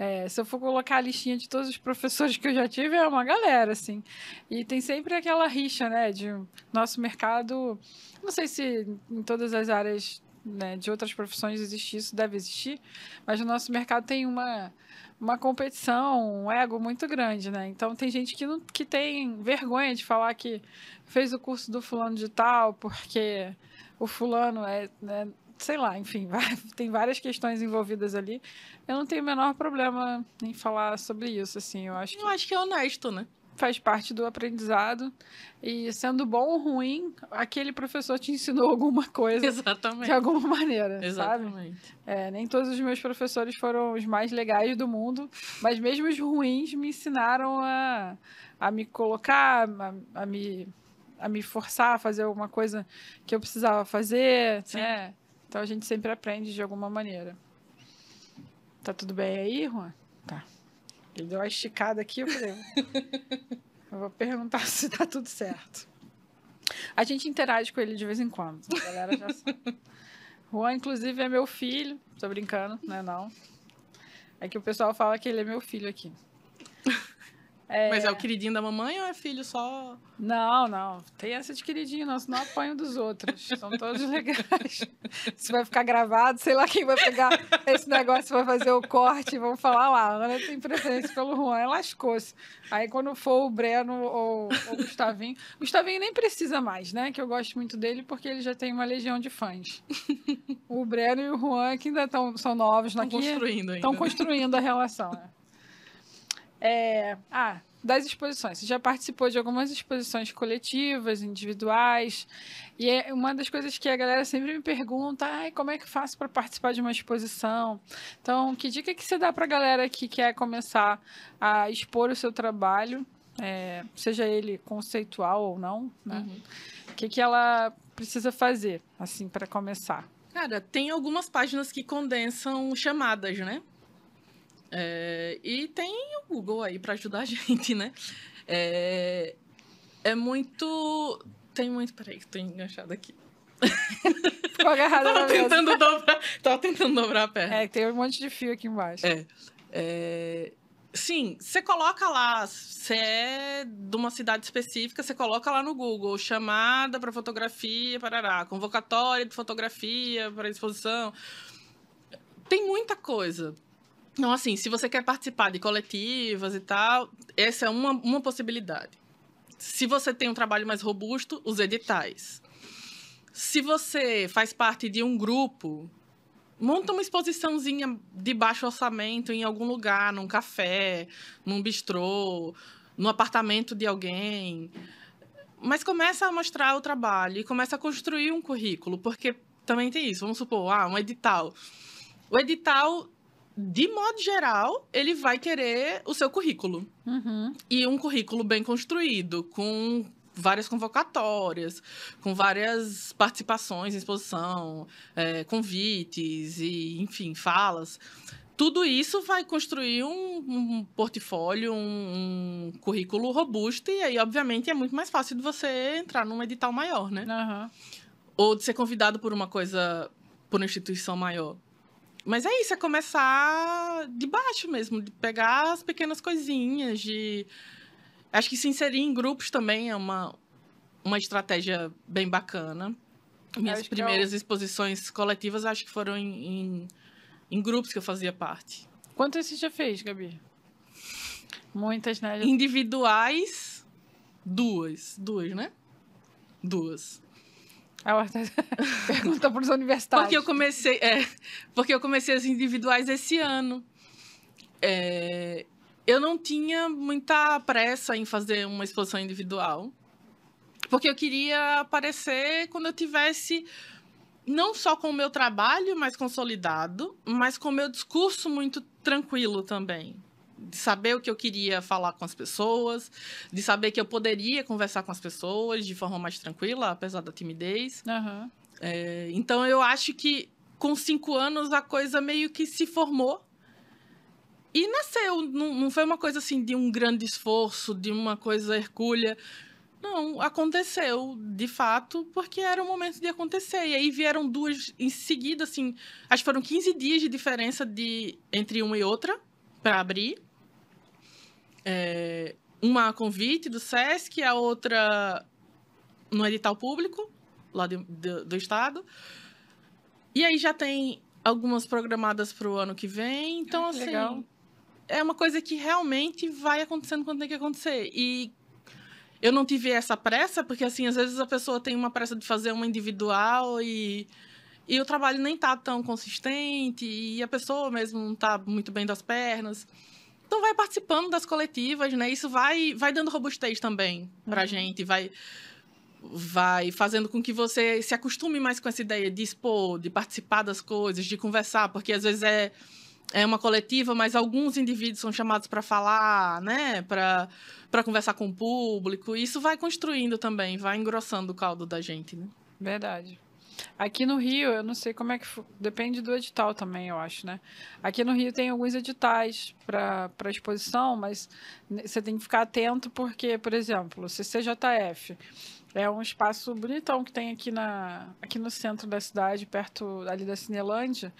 é, se eu for colocar a listinha de todos os professores que eu já tive, é uma galera, assim. E tem sempre aquela rixa, né, de nosso mercado, não sei se em todas as áreas né, de outras profissões existe isso, deve existir, mas o nosso mercado tem uma uma competição, um ego muito grande, né? Então tem gente que, não, que tem vergonha de falar que fez o curso do fulano de tal, porque o fulano é, né, sei lá, enfim, tem várias questões envolvidas ali. Eu não tenho o menor problema em falar sobre isso, assim, eu acho que... Eu acho que é honesto, né? Faz parte do aprendizado. E sendo bom ou ruim, aquele professor te ensinou alguma coisa. Exatamente. De alguma maneira. Exatamente. É, nem todos os meus professores foram os mais legais do mundo, mas mesmo os ruins me ensinaram a, a me colocar, a, a me, a me forçar a fazer alguma coisa que eu precisava fazer. Sim. Né? Então a gente sempre aprende de alguma maneira. Tá tudo bem aí, Juan? Tá. Ele deu uma esticada aqui, eu falei. eu vou perguntar se tá tudo certo. A gente interage com ele de vez em quando. A galera já sabe. Juan, inclusive, é meu filho. Tô brincando, né? Não. É que o pessoal fala que ele é meu filho aqui. É... Mas é o queridinho da mamãe ou é filho só? Não, não. Tem essa de queridinho, não, senão apanho dos outros. São todos legais. Isso vai ficar gravado, sei lá quem vai pegar esse negócio, vai fazer o corte, vamos falar lá. A Ana tem preferência pelo Juan, lascou-se. Aí quando for o Breno ou, ou o Gustavinho. O Gustavinho nem precisa mais, né? Que eu gosto muito dele porque ele já tem uma legião de fãs. O Breno e o Juan, que ainda tão, são novos Estão construindo ainda. Estão construindo a relação, né? É, ah, das exposições. Você já participou de algumas exposições coletivas, individuais. E é uma das coisas que a galera sempre me pergunta: ah, como é que faço para participar de uma exposição? Então, que dica que você dá para a galera que quer começar a expor o seu trabalho, é, seja ele conceitual ou não? Né? Uhum. O que, que ela precisa fazer, assim, para começar? Cara, tem algumas páginas que condensam chamadas, né? É, e tem o Google aí para ajudar a gente, né? É, é muito. Tem muito. Peraí, que tô enganchada aqui. Ficou agarrada tava tentando dobrar Tava tentando dobrar a perna. É, tem um monte de fio aqui embaixo. É. é... Sim, você coloca lá, você é de uma cidade específica, você coloca lá no Google, chamada para fotografia, parará, convocatória de fotografia para exposição. Tem muita coisa. Então, assim, se você quer participar de coletivas e tal, essa é uma, uma possibilidade. Se você tem um trabalho mais robusto, os editais. Se você faz parte de um grupo, monta uma exposiçãozinha de baixo orçamento em algum lugar, num café, num bistrô, no apartamento de alguém. Mas começa a mostrar o trabalho e começa a construir um currículo, porque também tem isso. Vamos supor, ah, um edital. O edital de modo geral, ele vai querer o seu currículo. Uhum. E um currículo bem construído, com várias convocatórias, com várias participações em exposição, é, convites e, enfim, falas. Tudo isso vai construir um, um portfólio, um, um, currículo robusto, e aí, obviamente, é muito mais fácil de você entrar num edital maior, né? Uhum. Ou de ser convidado por uma coisa, por uma instituição maior. Mas é isso, é começar de baixo mesmo, de pegar as pequenas coisinhas, de. Acho que se inserir em grupos também é uma, uma estratégia bem bacana. Minhas primeiras eu... exposições coletivas acho que foram em, em, em, grupos que eu fazia parte. Quantas você já fez, Gabi? Muitas, né? Individuais, duas. Duas, né? Duas. Pergunta para os universitários. Porque eu comecei, é, porque eu comecei as individuais esse ano. É, eu não tinha muita pressa em fazer uma exposição individual, porque eu queria aparecer quando eu tivesse não só com o meu trabalho mais consolidado, mas com o meu discurso muito tranquilo também de saber o que eu queria falar com as pessoas, de saber que eu poderia conversar com as pessoas de forma mais tranquila, apesar da timidez. Uhum. É, então eu acho que com cinco anos a coisa meio que se formou e nasceu. Não, não foi uma coisa assim de um grande esforço, de uma coisa hercúlea. Não, aconteceu, de fato, porque era o momento de acontecer. E aí vieram duas em seguida, assim, acho que foram 15 dias de diferença de, entre uma e outra para abrir é, uma a convite do SESC, a outra no edital público, lá de, de, do estado. E aí já tem algumas programadas para o ano que vem. Então, ah, assim, legal. é uma coisa que realmente vai acontecendo quando tem que acontecer. E eu não tive essa pressa, porque, assim, às vezes a pessoa tem uma pressa de fazer uma individual e, e o trabalho nem tá tão consistente e a pessoa mesmo não tá muito bem das pernas. Então vai participando das coletivas, né? Isso vai, vai dando robustez também pra uhum. gente, vai vai fazendo com que você se acostume mais com essa ideia de expor, de participar das coisas, de conversar, porque às vezes é é uma coletiva, mas alguns indivíduos são chamados para falar, né, para para conversar com o público. Isso vai construindo também, vai engrossando o caldo da gente, né? Verdade. Aqui no Rio, eu não sei como é que. Depende do edital também, eu acho, né? Aqui no Rio tem alguns editais para exposição, mas você tem que ficar atento porque, por exemplo, o CCJF é um espaço bonitão que tem aqui, na, aqui no centro da cidade, perto ali da Cinelândia.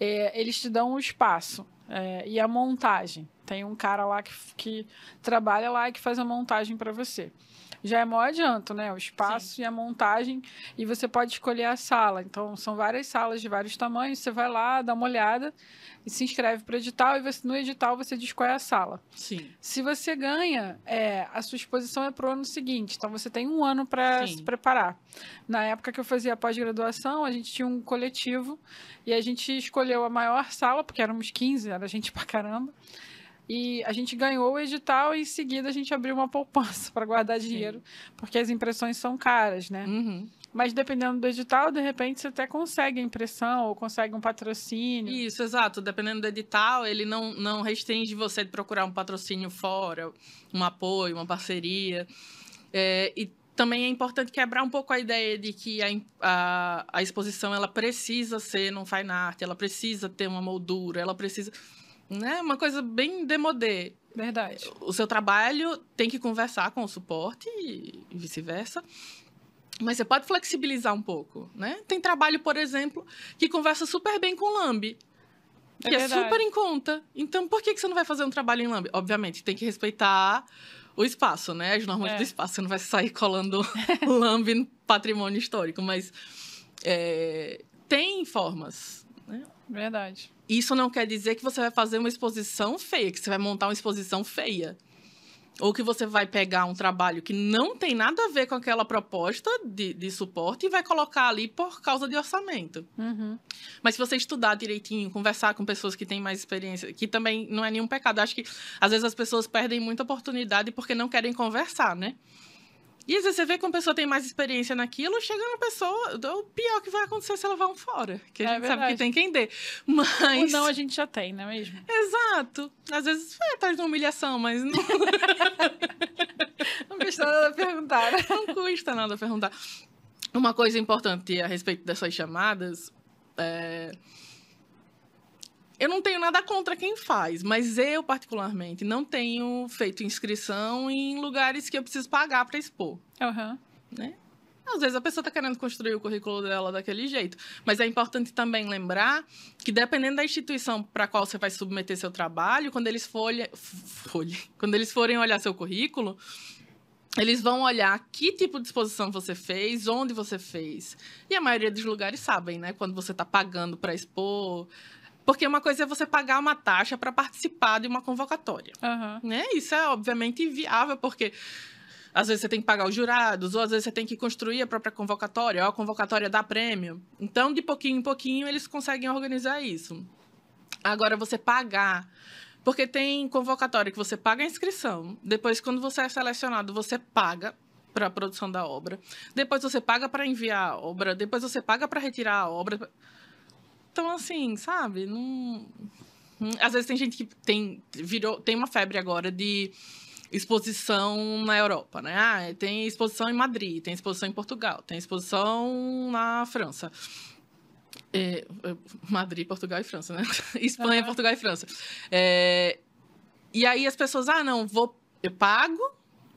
É, eles te dão um espaço é, e a montagem. Tem um cara lá que, que trabalha lá e que faz a montagem para você já é maior adianto, né? O espaço Sim. e a montagem, e você pode escolher a sala. Então, são várias salas de vários tamanhos, você vai lá, dá uma olhada e se inscreve para o edital, e você, no edital você diz qual é a sala. Sim. Se você ganha, é, a sua exposição é para o ano seguinte, então você tem um ano para se preparar. Na época que eu fazia pós-graduação, a gente tinha um coletivo e a gente escolheu a maior sala, porque éramos 15, era gente pra caramba. E a gente ganhou o edital e em seguida a gente abriu uma poupança para guardar dinheiro, Sim. porque as impressões são caras, né? Uhum. Mas dependendo do edital, de repente você até consegue a impressão ou consegue um patrocínio. Isso, exato. Dependendo do edital, ele não, não restringe você de procurar um patrocínio fora, um apoio, uma parceria. É, e também é importante quebrar um pouco a ideia de que a, a, a exposição ela precisa ser num fine art, ela precisa ter uma moldura, ela precisa né? Uma coisa bem demodê. Verdade. O seu trabalho tem que conversar com o suporte e vice-versa. Mas você pode flexibilizar um pouco, né? Tem trabalho, por exemplo, que conversa super bem com o Lambi. É que é, é super em conta. Então, por que, que você não vai fazer um trabalho em Lambi? Obviamente, tem que respeitar o espaço, né? As normas é. do espaço. Você não vai sair colando Lambi no patrimônio histórico. Mas é, tem formas, né? Verdade. Isso não quer dizer que você vai fazer uma exposição feia, que você vai montar uma exposição feia. Ou que você vai pegar um trabalho que não tem nada a ver com aquela proposta de, de suporte e vai colocar ali por causa de orçamento. Uhum. Mas se você estudar direitinho, conversar com pessoas que têm mais experiência, que também não é nenhum pecado. Acho que às vezes as pessoas perdem muita oportunidade porque não querem conversar, né? E às vezes você vê que uma pessoa tem mais experiência naquilo, chega uma pessoa. O pior que vai acontecer se ela vai um fora. Que a é gente verdade. sabe que tem quem dê. Mas. Ou não, a gente já tem, não é mesmo? Exato. Às vezes foi atrás de uma humilhação, mas não. não custa nada perguntar. Não custa nada perguntar. Uma coisa importante a respeito dessas chamadas é eu não tenho nada contra quem faz, mas eu, particularmente, não tenho feito inscrição em lugares que eu preciso pagar para expor. Uhum. Né? Às vezes a pessoa está querendo construir o currículo dela daquele jeito. Mas é importante também lembrar que, dependendo da instituição para qual você vai submeter seu trabalho, quando eles, folha, folha, quando eles forem olhar seu currículo, eles vão olhar que tipo de exposição você fez, onde você fez. E a maioria dos lugares sabem, né? Quando você está pagando para expor, porque uma coisa é você pagar uma taxa para participar de uma convocatória. Uhum. Né? Isso é, obviamente, inviável, porque às vezes você tem que pagar os jurados, ou às vezes você tem que construir a própria convocatória, ou a convocatória dá prêmio. Então, de pouquinho em pouquinho, eles conseguem organizar isso. Agora, você pagar. Porque tem convocatória que você paga a inscrição, depois, quando você é selecionado, você paga para a produção da obra, depois você paga para enviar a obra, depois você paga para retirar a obra. Então, assim, sabe? Não... Às vezes tem gente que tem, virou, tem uma febre agora de exposição na Europa, né? Ah, tem exposição em Madrid, tem exposição em Portugal, tem exposição na França. É, é Madrid, Portugal e França, né? Espanha, uhum. Portugal e França. É, e aí as pessoas, ah, não, vou, eu pago,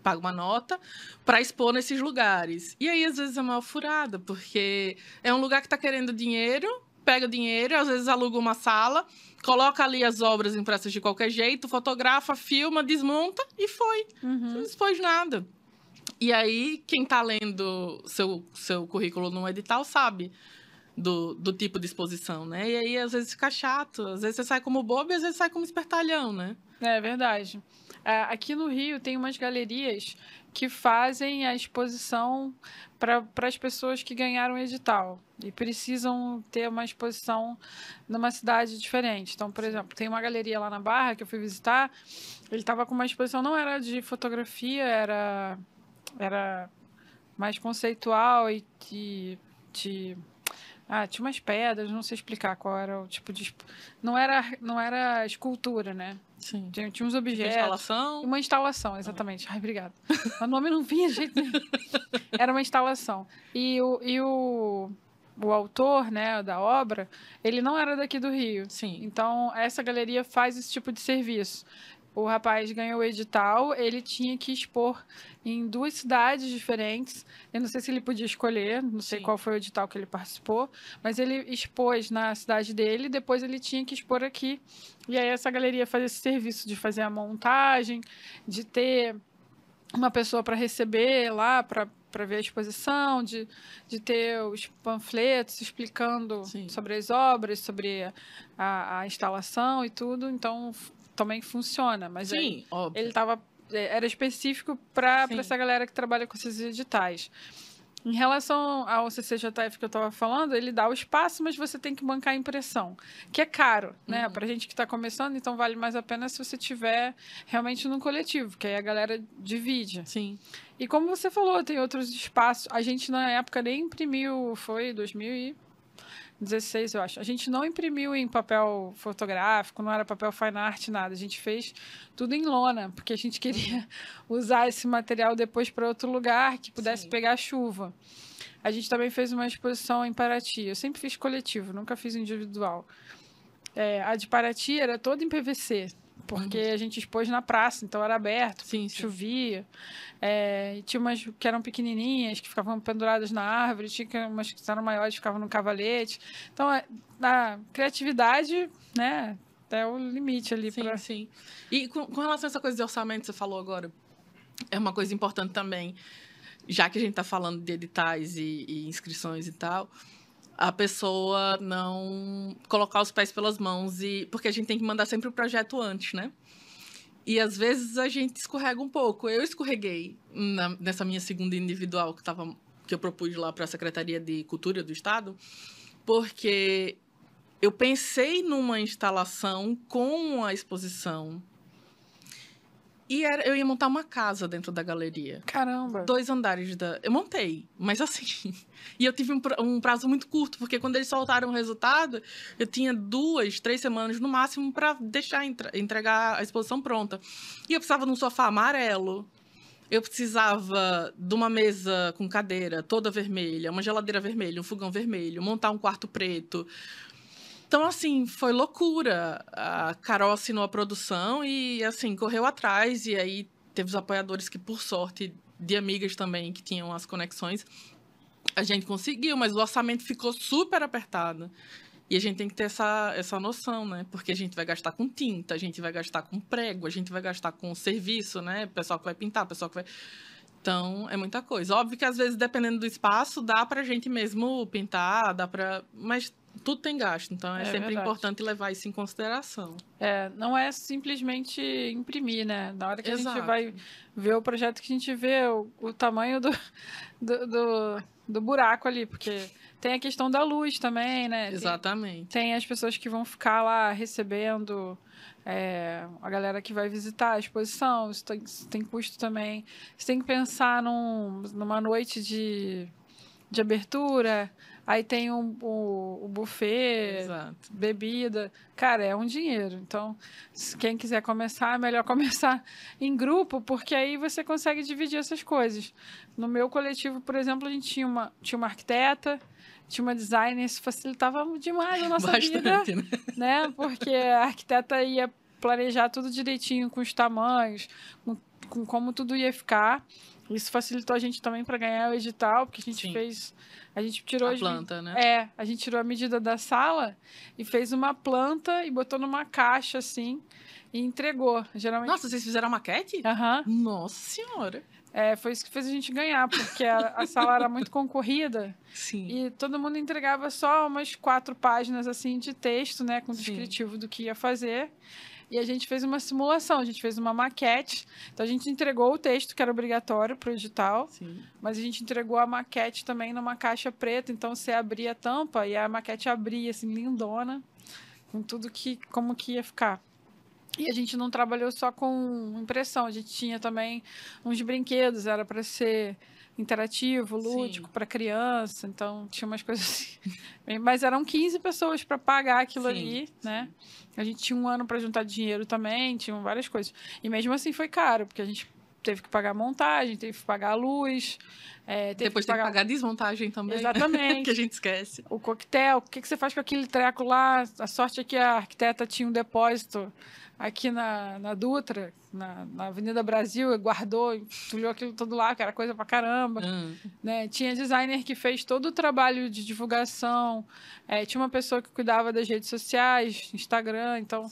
pago uma nota para expor nesses lugares. E aí às vezes é mal furada, porque é um lugar que está querendo dinheiro pega dinheiro, às vezes aluga uma sala, coloca ali as obras impressas de qualquer jeito, fotografa, filma, desmonta e foi. Uhum. Não expôs nada. E aí, quem está lendo seu, seu currículo no edital sabe do, do tipo de exposição, né? E aí, às vezes, fica chato. Às vezes você sai como bobo e às vezes sai como espertalhão, né? É verdade. É, aqui no Rio tem umas galerias que fazem a exposição para as pessoas que ganharam o edital e precisam ter uma exposição numa cidade diferente. Então, por exemplo, tem uma galeria lá na Barra que eu fui visitar, ele estava com uma exposição, não era de fotografia, era, era mais conceitual e de, de ah, tinha umas pedras, não sei explicar qual era o tipo de. Não era, não era escultura, né? Sim. Tinha, tinha uns objetos. Uma instalação? Uma instalação, exatamente. Ai, obrigada. o nome não vinha de jeito nenhum. Era uma instalação. E o, e o, o autor, né, da obra, ele não era daqui do Rio. Sim. Então, essa galeria faz esse tipo de serviço. O rapaz ganhou o edital, ele tinha que expor em duas cidades diferentes. Eu não sei se ele podia escolher, não sei Sim. qual foi o edital que ele participou, mas ele expôs na cidade dele, depois ele tinha que expor aqui. E aí essa galeria fazia esse serviço de fazer a montagem, de ter uma pessoa para receber lá, para para ver a exposição, de, de ter os panfletos explicando Sim. sobre as obras, sobre a, a instalação e tudo. Então, também funciona. Mas aí Sim, óbvio. ele tava, é, era específico para essa galera que trabalha com esses editais. Em relação ao CCJF que eu estava falando, ele dá o espaço, mas você tem que bancar a impressão, que é caro, né? Uhum. Para gente que está começando, então vale mais a pena se você tiver realmente num coletivo, que aí a galera divide. Sim. E como você falou, tem outros espaços. A gente na época nem imprimiu, foi 2016, eu acho. A gente não imprimiu em papel fotográfico, não era papel fine art, nada. A gente fez tudo em lona, porque a gente queria usar esse material depois para outro lugar que pudesse Sim. pegar chuva. A gente também fez uma exposição em Paraty. Eu sempre fiz coletivo, nunca fiz individual. É, a de Paraty era toda em PVC, porque a gente expôs na praça, então era aberto Sim, sim. chovia. É, e tinha umas que eram pequenininhas, que ficavam penduradas na árvore, tinha umas que eram maiores, que ficavam no cavalete. Então, é, a criatividade, né, é o limite ali Sim, para sim. E com, com relação a essa coisa de orçamento que você falou agora, é uma coisa importante também, já que a gente está falando de editais e, e inscrições e tal, a pessoa não colocar os pés pelas mãos e porque a gente tem que mandar sempre o projeto antes, né? E às vezes a gente escorrega um pouco. Eu escorreguei na- nessa minha segunda individual que tava que eu propus lá para a Secretaria de Cultura do Estado, porque eu pensei numa instalação com a exposição. E era, eu ia montar uma casa dentro da galeria. Caramba. Dois andares da. Eu montei, mas assim. E eu tive um, um prazo muito curto, porque quando eles soltaram o resultado, eu tinha duas, três semanas no máximo para deixar entre- entregar a exposição pronta. E eu precisava de um sofá amarelo. Eu precisava de uma mesa com cadeira toda vermelha, uma geladeira vermelha, um fogão vermelho, montar um quarto preto. Então, assim, foi loucura. A Carol assinou a produção e, assim, correu atrás. E aí teve os apoiadores que, por sorte, de amigas também, que tinham as conexões, a gente conseguiu, mas o orçamento ficou super apertado. E a gente tem que ter essa, essa noção, né? Porque a gente vai gastar com tinta, a gente vai gastar com prego, a gente vai gastar com serviço, né? Pessoal que vai pintar, pessoal que vai. Então, é muita coisa. Óbvio que às vezes, dependendo do espaço, dá pra gente mesmo pintar, dá pra. Mas tudo tem gasto, então é, É sempre verdade. importante levar isso em consideração. É, não é simplesmente imprimir, né? Na hora que a gente Exato. vai ver o projeto, que a gente vê o, o tamanho do, do, do, do buraco ali, porque tem a questão da luz também, né? Tem- Exatamente. Tem as pessoas que vão ficar lá recebendo é, a galera que vai visitar a exposição, isso tem, isso tem custo também. Você tem que pensar num, numa noite de, de abertura, aí tem um, o, o buffet, Exato. bebida. Cara, é um dinheiro. Então, quem quiser começar, é melhor começar em grupo, porque aí você consegue dividir essas coisas. No meu coletivo, por exemplo, a gente tinha uma, tinha uma arquiteta, tinha uma designer, isso facilitava demais a nossa vida Bastante, né? né? Porque a arquiteta ia planejar tudo direitinho com os tamanhos, com, com como tudo ia ficar. Isso facilitou a gente também para ganhar o edital, porque a gente Sim. fez, a gente tirou A planta, né? é, a gente tirou a medida da sala e fez uma planta e botou numa caixa assim e entregou. Geralmente. Nossa, vocês fizeram a maquete? Aham. Nossa senhora. É, foi isso que fez a gente ganhar, porque a, a sala era muito concorrida Sim. e todo mundo entregava só umas quatro páginas assim de texto, né, com Sim. descritivo do que ia fazer. E a gente fez uma simulação, a gente fez uma maquete. Então a gente entregou o texto que era obrigatório para o edital, Sim. mas a gente entregou a maquete também numa caixa preta. Então você abria a tampa e a maquete abria assim lindona, com tudo que como que ia ficar. E a gente não trabalhou só com impressão, a gente tinha também uns brinquedos, era para ser interativo, lúdico para criança, então tinha umas coisas assim. Mas eram 15 pessoas para pagar aquilo Sim, ali, né? A gente tinha um ano para juntar dinheiro também, tinham várias coisas. E mesmo assim foi caro, porque a gente teve que pagar montagem, teve que pagar a luz. É, Depois que pagar... tem que pagar desmontagem também. Exatamente. que a gente esquece. O coquetel, o que, que você faz com aquele treco lá? A sorte é que a arquiteta tinha um depósito aqui na, na Dutra, na, na Avenida Brasil, guardou, entulhou aquilo tudo lá, que era coisa pra caramba. Hum. Né? Tinha designer que fez todo o trabalho de divulgação, é, tinha uma pessoa que cuidava das redes sociais, Instagram, então,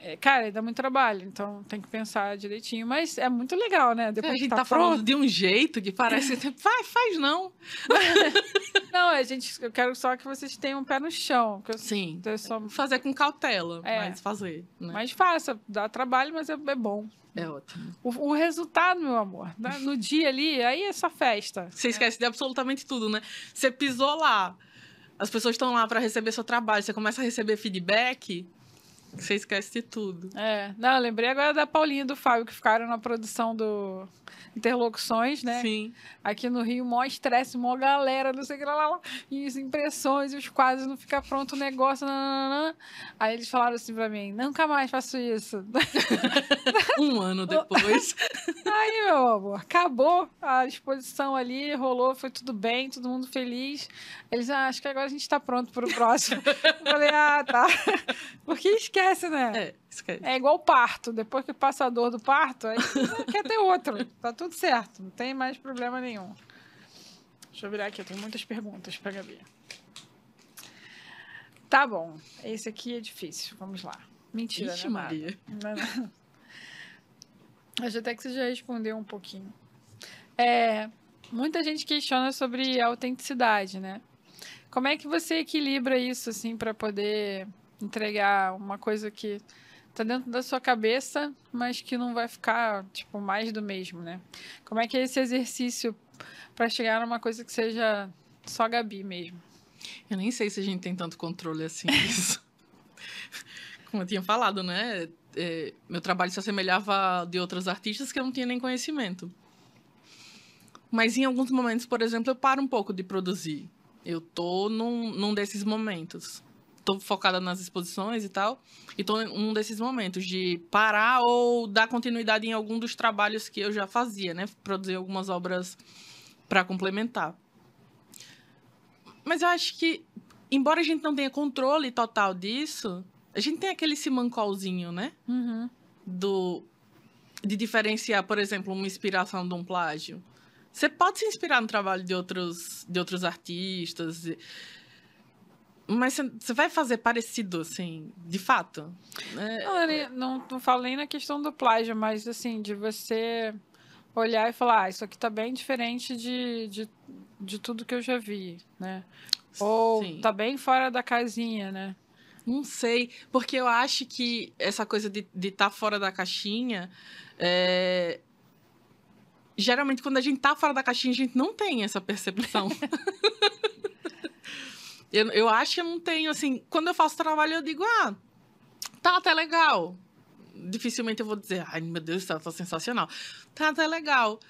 é, cara, dá muito trabalho, então tem que pensar direitinho, mas é muito legal, né? Depois a gente tá, tá, pronto. falando de um jeito que parece. faz, faz não. Não, a gente, eu quero só que vocês tenham um pé no chão, que eu, Sim. eu sou Fazer com cautela, É. mas fazer. Né? Mas faça, dá trabalho, mas é, é bom. É ótimo. O, o resultado, meu amor, né? no dia ali, aí é só festa. Você esquece de absolutamente tudo, né? Você pisou lá, as pessoas estão lá para receber seu trabalho, você começa a receber feedback, você esquece de tudo. É, não, eu lembrei agora da Paulinha e do Fábio, que ficaram na produção do Interlocuções, né? Sim. Aqui no Rio, mó estresse, mó galera, não sei o que lá, lá, lá, e as impressões, e os quadros, não fica pronto o negócio, nananã. Aí eles falaram assim pra mim, nunca mais faço isso. Um ano depois. Aí, meu amor, acabou a exposição ali, rolou, foi tudo bem, todo mundo feliz. Eles, ah, acho que agora a gente tá pronto pro próximo. Eu falei, ah, tá. Porque esquece, né? é, esquece. É igual parto. Depois que passa a dor do parto, aí quer ter outro. Tá tudo certo. Não tem mais problema nenhum. Deixa eu virar aqui. Eu tenho muitas perguntas pra Gabi. Tá bom. Esse aqui é difícil. Vamos lá. Mentira, Ixi, é nada. Maria. Não, não. Acho até que você já respondeu um pouquinho. É, muita gente questiona sobre a autenticidade, né? Como é que você equilibra isso, assim, para poder entregar uma coisa que tá dentro da sua cabeça, mas que não vai ficar, tipo, mais do mesmo, né? Como é que é esse exercício para chegar numa coisa que seja só Gabi mesmo? Eu nem sei se a gente tem tanto controle assim. Como eu tinha falado, né? É, meu trabalho se assemelhava de outros artistas que eu não tinha nem conhecimento. Mas em alguns momentos, por exemplo, eu paro um pouco de produzir. Eu tô num, num desses momentos. Tô focada nas exposições e tal. E tô num desses momentos de parar ou dar continuidade em algum dos trabalhos que eu já fazia, né? Produzir algumas obras para complementar. Mas eu acho que, embora a gente não tenha controle total disso, a gente tem aquele simancolzinho, né? Uhum. Do, de diferenciar, por exemplo, uma inspiração de um plágio. Você pode se inspirar no trabalho de outros, de outros artistas, mas você- vai fazer parecido, assim, de fato. É, Não, não, não falo nem na questão do plágio, mas assim, de você olhar e falar, ah, isso aqui tá bem diferente de, de, de tudo que eu já vi, né? Ou sim. tá bem fora da casinha, né? Não sei, porque eu acho que essa coisa de estar fora da caixinha. é, Geralmente, quando a gente tá fora da caixinha, a gente não tem essa percepção. eu, eu acho que eu não tenho, assim. Quando eu faço trabalho, eu digo, ah, tá até legal. Dificilmente eu vou dizer, ai meu Deus, tá, tá sensacional. Tá até legal.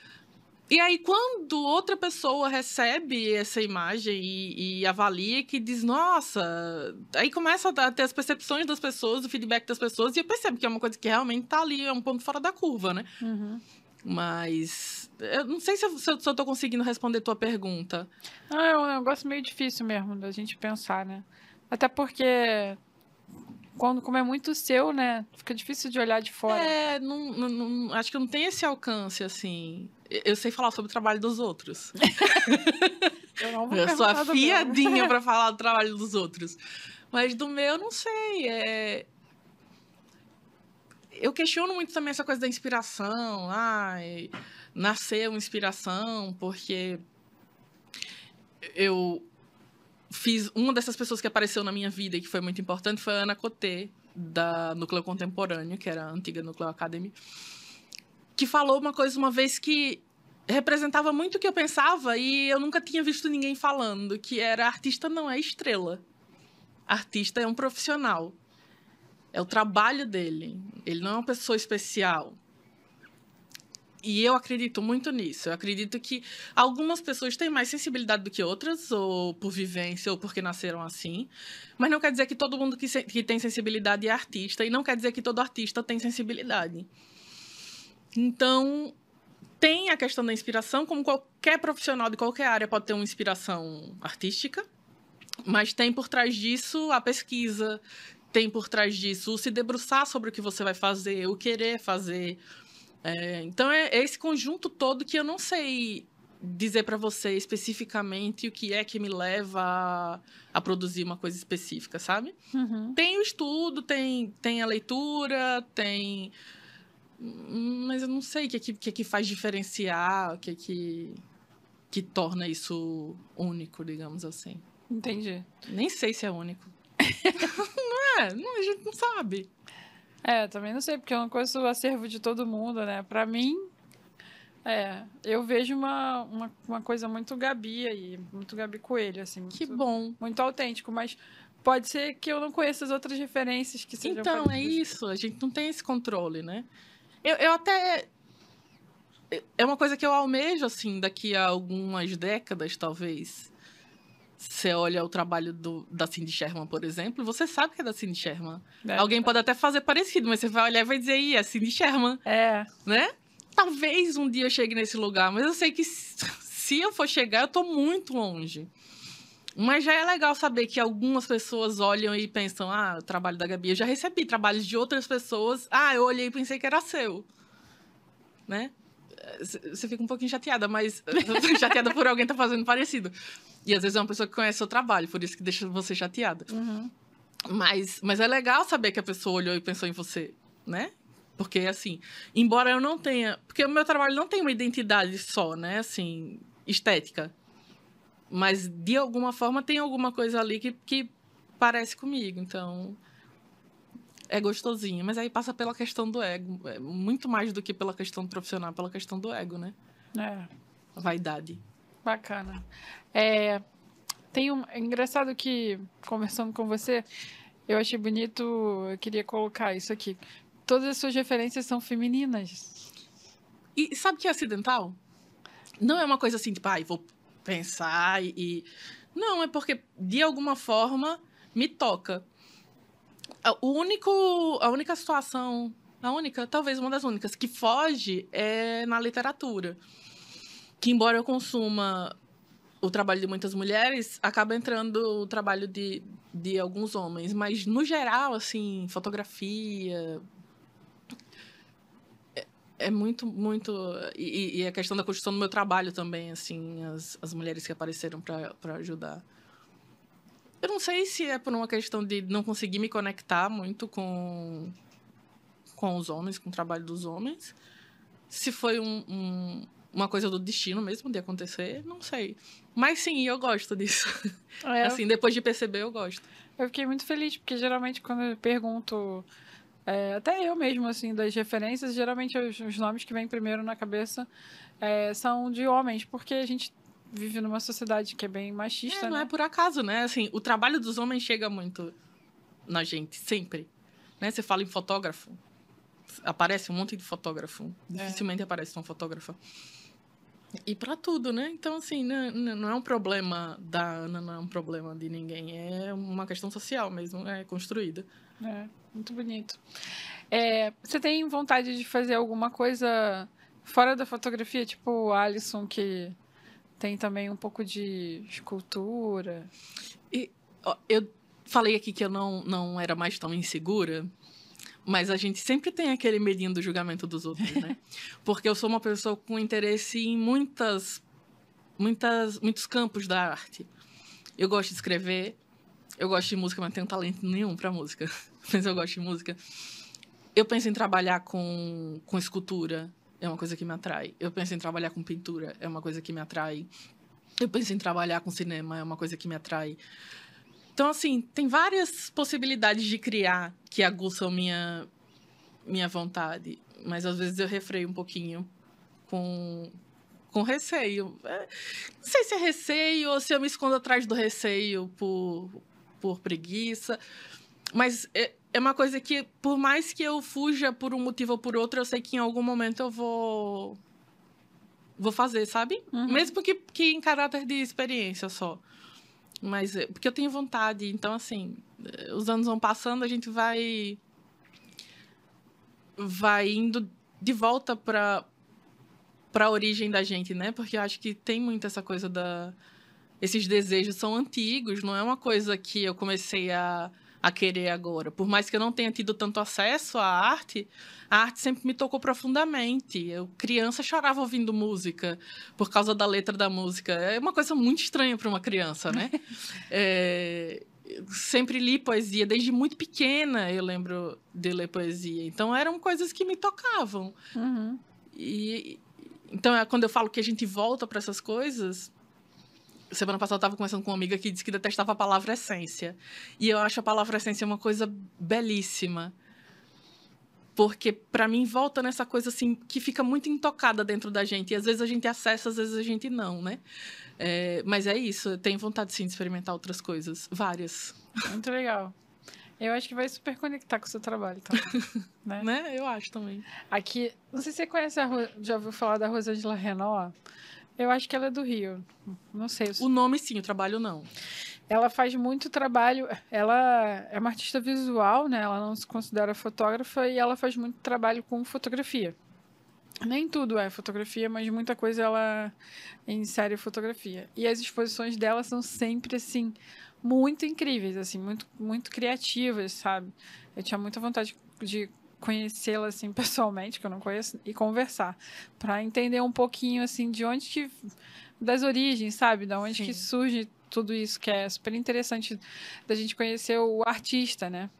E aí, quando outra pessoa recebe essa imagem e, e avalia, que diz, nossa, aí começa a ter as percepções das pessoas, o feedback das pessoas, e eu percebo que é uma coisa que realmente tá ali, é um ponto fora da curva, né? Uhum. Mas eu não sei se eu, se eu, se eu tô conseguindo responder tua pergunta. Ah, é um negócio meio difícil mesmo da gente pensar, né? Até porque quando como é muito seu, né? Fica difícil de olhar de fora. É, não, não- não- acho que não tem esse alcance, assim. Eu- Eu sei falar sobre o trabalho dos outros. Eu não vou Eu sou afiadinha pra falar do trabalho dos outros. Mas do meu, eu não sei. É... Eu questiono muito também essa coisa da inspiração. Ai, nascer uma inspiração, porque eu fiz. Uma dessas pessoas que apareceu na minha vida e que foi muito importante foi a Ana Cotê, da Núcleo Contemporâneo, que era a antiga Núcleo Academy, que falou uma coisa uma vez que representava muito o que eu pensava e eu nunca tinha visto ninguém falando, que era artista não é estrela. Artista é um profissional. É o trabalho dele. Ele não é uma pessoa especial. E eu acredito muito nisso. Eu acredito que algumas pessoas têm mais sensibilidade do que outras, ou por vivência, ou porque nasceram assim. Mas não quer dizer que todo mundo que, se- que tem sensibilidade é artista, e não quer dizer que todo artista tem sensibilidade. Então, tem a questão da inspiração, como qualquer profissional de qualquer área pode ter uma inspiração artística, mas tem por trás disso a pesquisa, tem por trás disso o se debruçar sobre o que você vai fazer, o querer fazer. É, então é, é esse conjunto todo que eu não sei dizer para você especificamente o que é que me leva a, a produzir uma coisa específica, sabe? Uhum. Tem o estudo, tem, tem a leitura, tem. Mas eu não sei o que, é que, que, é que faz diferenciar, o que, é que, que torna isso único, digamos assim. Entendi. Nem sei se é único. não é, não, a gente não sabe. É, também não sei, porque eu não conheço o acervo de todo mundo, né? Pra mim, é, eu vejo uma, uma, uma, coisa muito Gabi aí, muito Gabi Coelho, assim. Muito, que bom. Muito autêntico, mas pode ser que eu não conheça as outras referências que sejam Então, é isso, a gente não tem esse controle, né? Eu, eu até... É uma coisa que eu almejo, assim, daqui a algumas décadas, talvez. Você olha o trabalho do, da Cindy Sherman, por exemplo, você sabe que é da Cindy Sherman. É, Alguém pode até fazer parecido, mas você vai olhar e vai dizer, ih, é Cindy Sherman. É. Né? talvez um dia eu chegue nesse lugar, mas eu sei que se eu for chegar, eu tô muito longe. Mas já é legal saber que algumas pessoas olham e pensam: ah, o trabalho da Gabi. Eu já recebi trabalhos de outras pessoas. Ah, eu olhei e pensei que era seu. Né? Você fica um pouquinho chateada, mas. chateada por alguém estar tá fazendo parecido. E às vezes é uma pessoa que conhece o seu trabalho, por isso que deixa você chateada. Uhum. Mas, mas é legal saber que a pessoa olhou e pensou em você, né? Porque, assim, embora eu não tenha. Porque o meu trabalho não tem uma identidade só, né? Assim, estética. Mas, de alguma forma, tem alguma coisa ali que, que parece comigo. Então. É gostosinho. Mas aí passa pela questão do ego. É muito mais do que pela questão profissional, pela questão do ego, né? É. A vaidade. Bacana. É, tem um. É engraçado que, conversando com você, eu achei bonito. Eu queria colocar isso aqui todas as suas referências são femininas. E sabe que é acidental? Não é uma coisa assim, tipo, ai, ah, vou pensar e. Não, é porque, de alguma forma, me toca. O único, a única situação, a única, talvez uma das únicas, que foge é na literatura. Que, embora eu consuma o trabalho de muitas mulheres, acaba entrando o trabalho de, de alguns homens. Mas, no geral, assim, fotografia, é muito, muito. E, e, a questão da construção do meu trabalho também, assim, as, as mulheres que apareceram para ajudar. Eu não sei se é por uma questão de não conseguir me conectar muito com, com os homens, com o trabalho dos homens. Se foi um, um, uma coisa do destino mesmo de acontecer, não sei. Mas sim, eu gosto disso. É, assim, depois de perceber, eu gosto. Eu fiquei muito feliz, porque geralmente quando eu pergunto é, até eu mesmo, assim, das referências, geralmente os, os nomes que vêm primeiro na cabeça é, são de homens, porque a gente vive numa sociedade que é bem machista, é, não né? é por acaso, né? Assim, o trabalho dos homens chega muito na gente, sempre. Né? Você fala em fotógrafo, aparece um monte de fotógrafo. É. Dificilmente aparece um fotógrafo. E para tudo, né? Então, assim, não, não é um problema da Ana, não é um problema de ninguém. É uma questão social mesmo, é construída. É. Muito bonito. É, você tem vontade de fazer alguma coisa fora da fotografia, tipo o Alisson, que tem também um pouco de escultura? E, ó, eu falei aqui que eu não, não era mais tão insegura, mas a gente sempre tem aquele medinho do julgamento dos outros, né? Porque eu sou uma pessoa com interesse em muitas, muitas, muitos campos da arte. Eu gosto de escrever, eu gosto de música, mas não tenho talento nenhum para música. mas eu gosto de música. Eu penso em trabalhar com, com escultura, é uma coisa que me atrai. Eu penso em trabalhar com pintura, é uma coisa que me atrai. Eu penso em trabalhar com cinema, é uma coisa que me atrai. Então, assim, tem várias possibilidades de criar que aguçam minha, minha vontade. Mas às vezes eu refreio um pouquinho com, com receio. É, não sei se é receio ou se eu me escondo atrás do receio por, por preguiça. Mas é, é uma coisa que, por mais que eu fuja por um motivo ou por outro, eu sei que em algum momento eu vou. Vou fazer, sabe? Uhum. Mesmo que, que em caráter de experiência só. Mas. É, porque eu tenho vontade. Então, assim. Os anos vão passando, a gente vai. Vai indo de volta para para a origem da gente, né? Porque eu acho que tem muito essa coisa da esses desejos são antigos, não é uma coisa que eu comecei a, a querer agora. Por mais que eu não tenha tido tanto acesso à arte, a arte sempre me tocou profundamente. Eu, criança, chorava ouvindo música por causa da letra da música. É uma coisa muito estranha para uma criança, né? é, sempre li poesia, desde muito pequena eu lembro de ler poesia. Então eram coisas que me tocavam. Uhum. E então é quando eu falo que a gente volta para essas coisas, Semana passada eu estava conversando com uma amiga que disse que detestava a palavra essência. E eu acho a palavra essência uma coisa belíssima. Porque, para mim, volta nessa coisa assim que fica muito intocada dentro da gente. E às vezes a gente acessa, às vezes a gente não, né? É, mas é isso, eu tenho vontade sim de experimentar outras coisas. Várias. Muito legal. Eu acho que vai super conectar com o seu trabalho, então. né? né? Eu acho também. Aqui, não sei se você conhece a, já ouviu falar da Rosângela Renault. Eu acho que ela é do Rio. Não sei. O nome sim, o trabalho não. Ela faz muito trabalho. Ela é uma artista visual, né? Ela não se considera fotógrafa e ela faz muito trabalho com fotografia. Nem tudo é fotografia, mas muita coisa ela insere fotografia. E as exposições dela são sempre assim muito incríveis, assim, muito muito criativas, sabe? Eu tinha muita vontade de conhecê-la assim pessoalmente, que eu não conheço, e conversar, para entender um pouquinho assim de onde que das origens, sabe, da onde Sim. que surge tudo isso que é super interessante da gente conhecer o artista, né?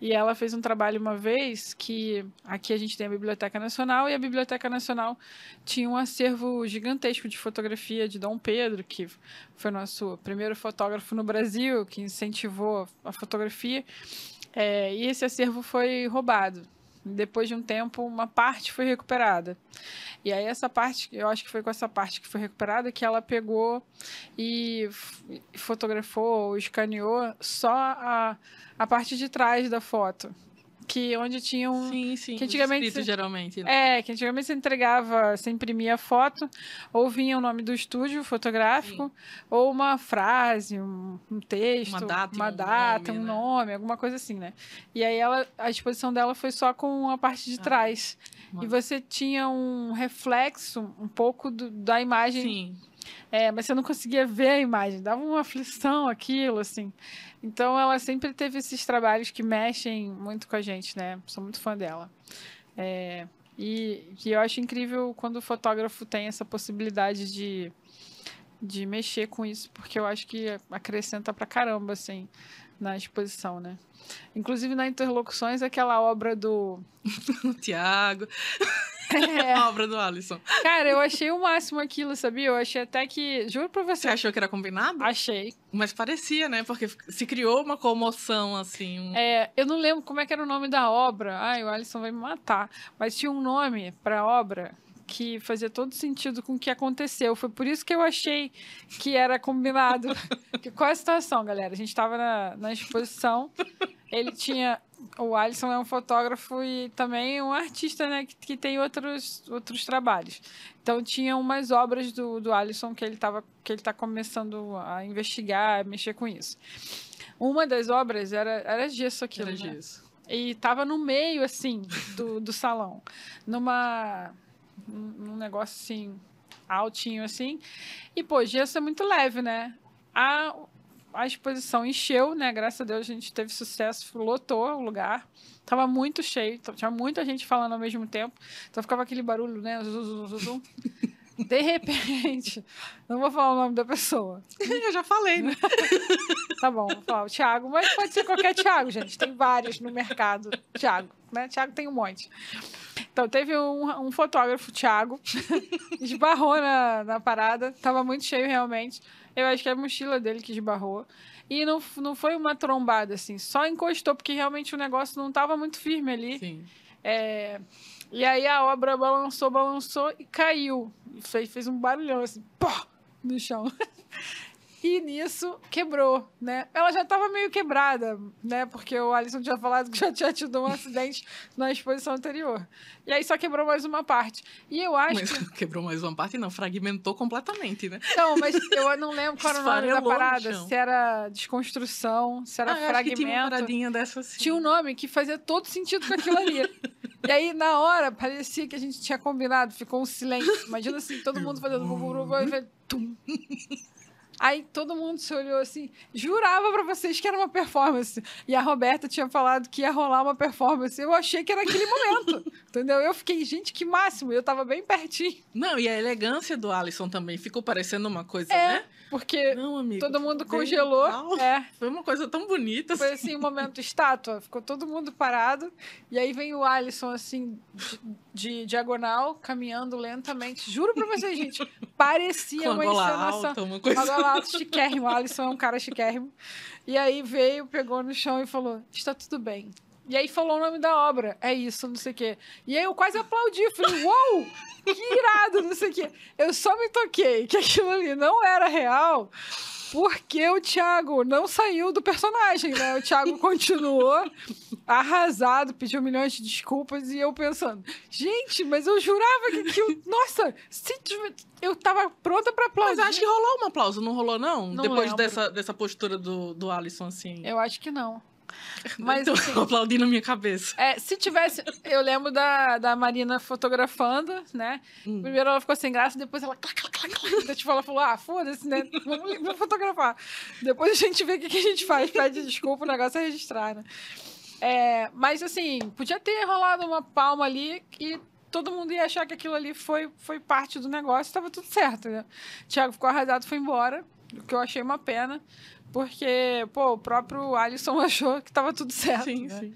E ela fez um trabalho uma vez que aqui a gente tem a Biblioteca Nacional e a Biblioteca Nacional tinha um acervo gigantesco de fotografia de Dom Pedro, que foi nosso primeiro fotógrafo no Brasil, que incentivou a fotografia. É, e esse acervo foi roubado. Depois de um tempo, uma parte foi recuperada. E aí, essa parte, eu acho que foi com essa parte que foi recuperada que ela pegou e fotografou, escaneou só a, a parte de trás da foto que onde tinha um. Sim, sim. Que antigamente escrito, geralmente. Né? É, que antigamente você entregava, você imprimia a foto, ou vinha o nome do estúdio fotográfico, sim. ou uma frase, um, um, texto, uma data, uma um, data, nome, um né? nome, alguma coisa assim, né? E aí ela, a exposição dela foi só com a parte de ah, trás. E você tinha um reflexo um pouco do, da imagem. Sim. É, mas você não conseguia ver a imagem, dava uma aflição aquilo, assim. Então ela sempre teve esses trabalhos que mexem muito com a gente, né? Sou muito fã dela. É, e, e eu acho incrível quando o fotógrafo tem essa possibilidade de, de mexer com isso, porque eu acho que acrescenta pra caramba, assim, na exposição, né? Inclusive na Interlocuções, aquela obra do. Tiago. É. A obra do Alisson. Cara, eu achei o máximo aquilo, sabia? Eu achei até que. Juro pra você. Você achou que era combinado? Achei. Mas parecia, né? Porque se criou uma comoção, assim. Um... É, eu não lembro como é que era o nome da obra. Ai, o Alisson vai me matar. Mas tinha um nome pra obra que fazia todo sentido com o que aconteceu. Foi por isso que eu achei que era combinado. que, qual é a situação, galera? A gente estava na, na exposição, ele tinha. O Alisson é um fotógrafo e também um artista, né? Que, que tem outros, outros trabalhos. Então tinha umas obras do, do Alisson que ele tava, que ele está começando a investigar, a mexer com isso. Uma das obras era, era gesso aquilo. Era né? gesso. E tava no meio, assim, do, do salão. Numa um negócio assim, altinho assim. E, pô, gesso é muito leve, né? A, a exposição encheu, né? Graças a Deus a gente teve sucesso, lotou o lugar. Tava muito cheio, tinha muita gente falando ao mesmo tempo. Então ficava aquele barulho, né? Zum, De repente, não vou falar o nome da pessoa. Eu já falei, né? tá bom, vou falar o Thiago, mas pode ser qualquer Thiago, gente. Tem vários no mercado. Thiago, né? Thiago tem um monte. Então, teve um, um fotógrafo, Thiago, esbarrou na, na parada, tava muito cheio realmente. Eu acho que é a mochila dele que esbarrou. E não, não foi uma trombada, assim, só encostou, porque realmente o negócio não tava muito firme ali. Sim. É, e aí a obra balançou, balançou e caiu. E fez, fez um barulhão, assim, pô, no chão. E nisso quebrou, né? Ela já estava meio quebrada, né? Porque o Alisson tinha falado que já tinha tido um acidente na exposição anterior. E aí só quebrou mais uma parte. E eu acho mas, que... Quebrou mais uma parte, não, fragmentou completamente, né? Não, mas eu não lembro qual era o nome da parada. Se era desconstrução, se era ah, fragmento. tinha uma paradinha dessa assim. Tinha um nome que fazia todo sentido com aquilo ali. E aí, na hora, parecia que a gente tinha combinado, ficou um silêncio. Imagina assim, todo mundo fazendo e tum. Aí todo mundo se olhou assim, jurava pra vocês que era uma performance. E a Roberta tinha falado que ia rolar uma performance. Eu achei que era aquele momento. entendeu? Eu fiquei, gente, que máximo. Eu tava bem pertinho. Não, e a elegância do Alisson também ficou parecendo uma coisa, É, né? Porque Não, amigo. todo mundo congelou. É. Foi uma coisa tão bonita. Foi assim, um momento estátua. Ficou todo mundo parado. E aí vem o Alisson, assim, de, de diagonal, caminhando lentamente. Juro pra vocês, gente. Parecia uma encenação. alta, uma coisa. Uma gola alta, chiquérrimo. O Alisson é um cara chiquérrimo. E aí veio, pegou no chão e falou: está tudo bem. E aí falou o nome da obra. É isso, não sei o quê. E aí eu quase aplaudi. Falei, uou! Que irado, não sei o quê. Eu só me toquei que aquilo ali não era real. Porque o Thiago não saiu do personagem, né? O Thiago continuou arrasado, pediu milhões de desculpas e eu pensando, gente, mas eu jurava que aquilo. Nossa, se eu tava pronta pra aplaudir. Mas acho que rolou um aplauso, não rolou, não? Não Depois lembro. dessa, dessa postura do, do Alisson, assim. Eu acho que não. Mas Então, assim, eu aplaudi na minha cabeça. é, se tivesse. Eu lembro da, da Marina fotografando, né? Hum. Primeiro ela ficou sem graça, depois ela. Clac, clac, clac, clac. Tipo, ela falou: ah, foda-se, né? Vamos, vamos fotografar. Depois a gente vê o que, que a gente faz, pede desculpa, o negócio é registrar, né? É, mas assim, podia ter rolado uma palma ali e todo mundo ia achar que aquilo ali foi, foi parte do negócio, estava tudo certo, né? Thiago ficou arrasado, foi embora, o que eu achei uma pena, porque, pô, o próprio Alisson achou que estava tudo certo. Sim, né? sim.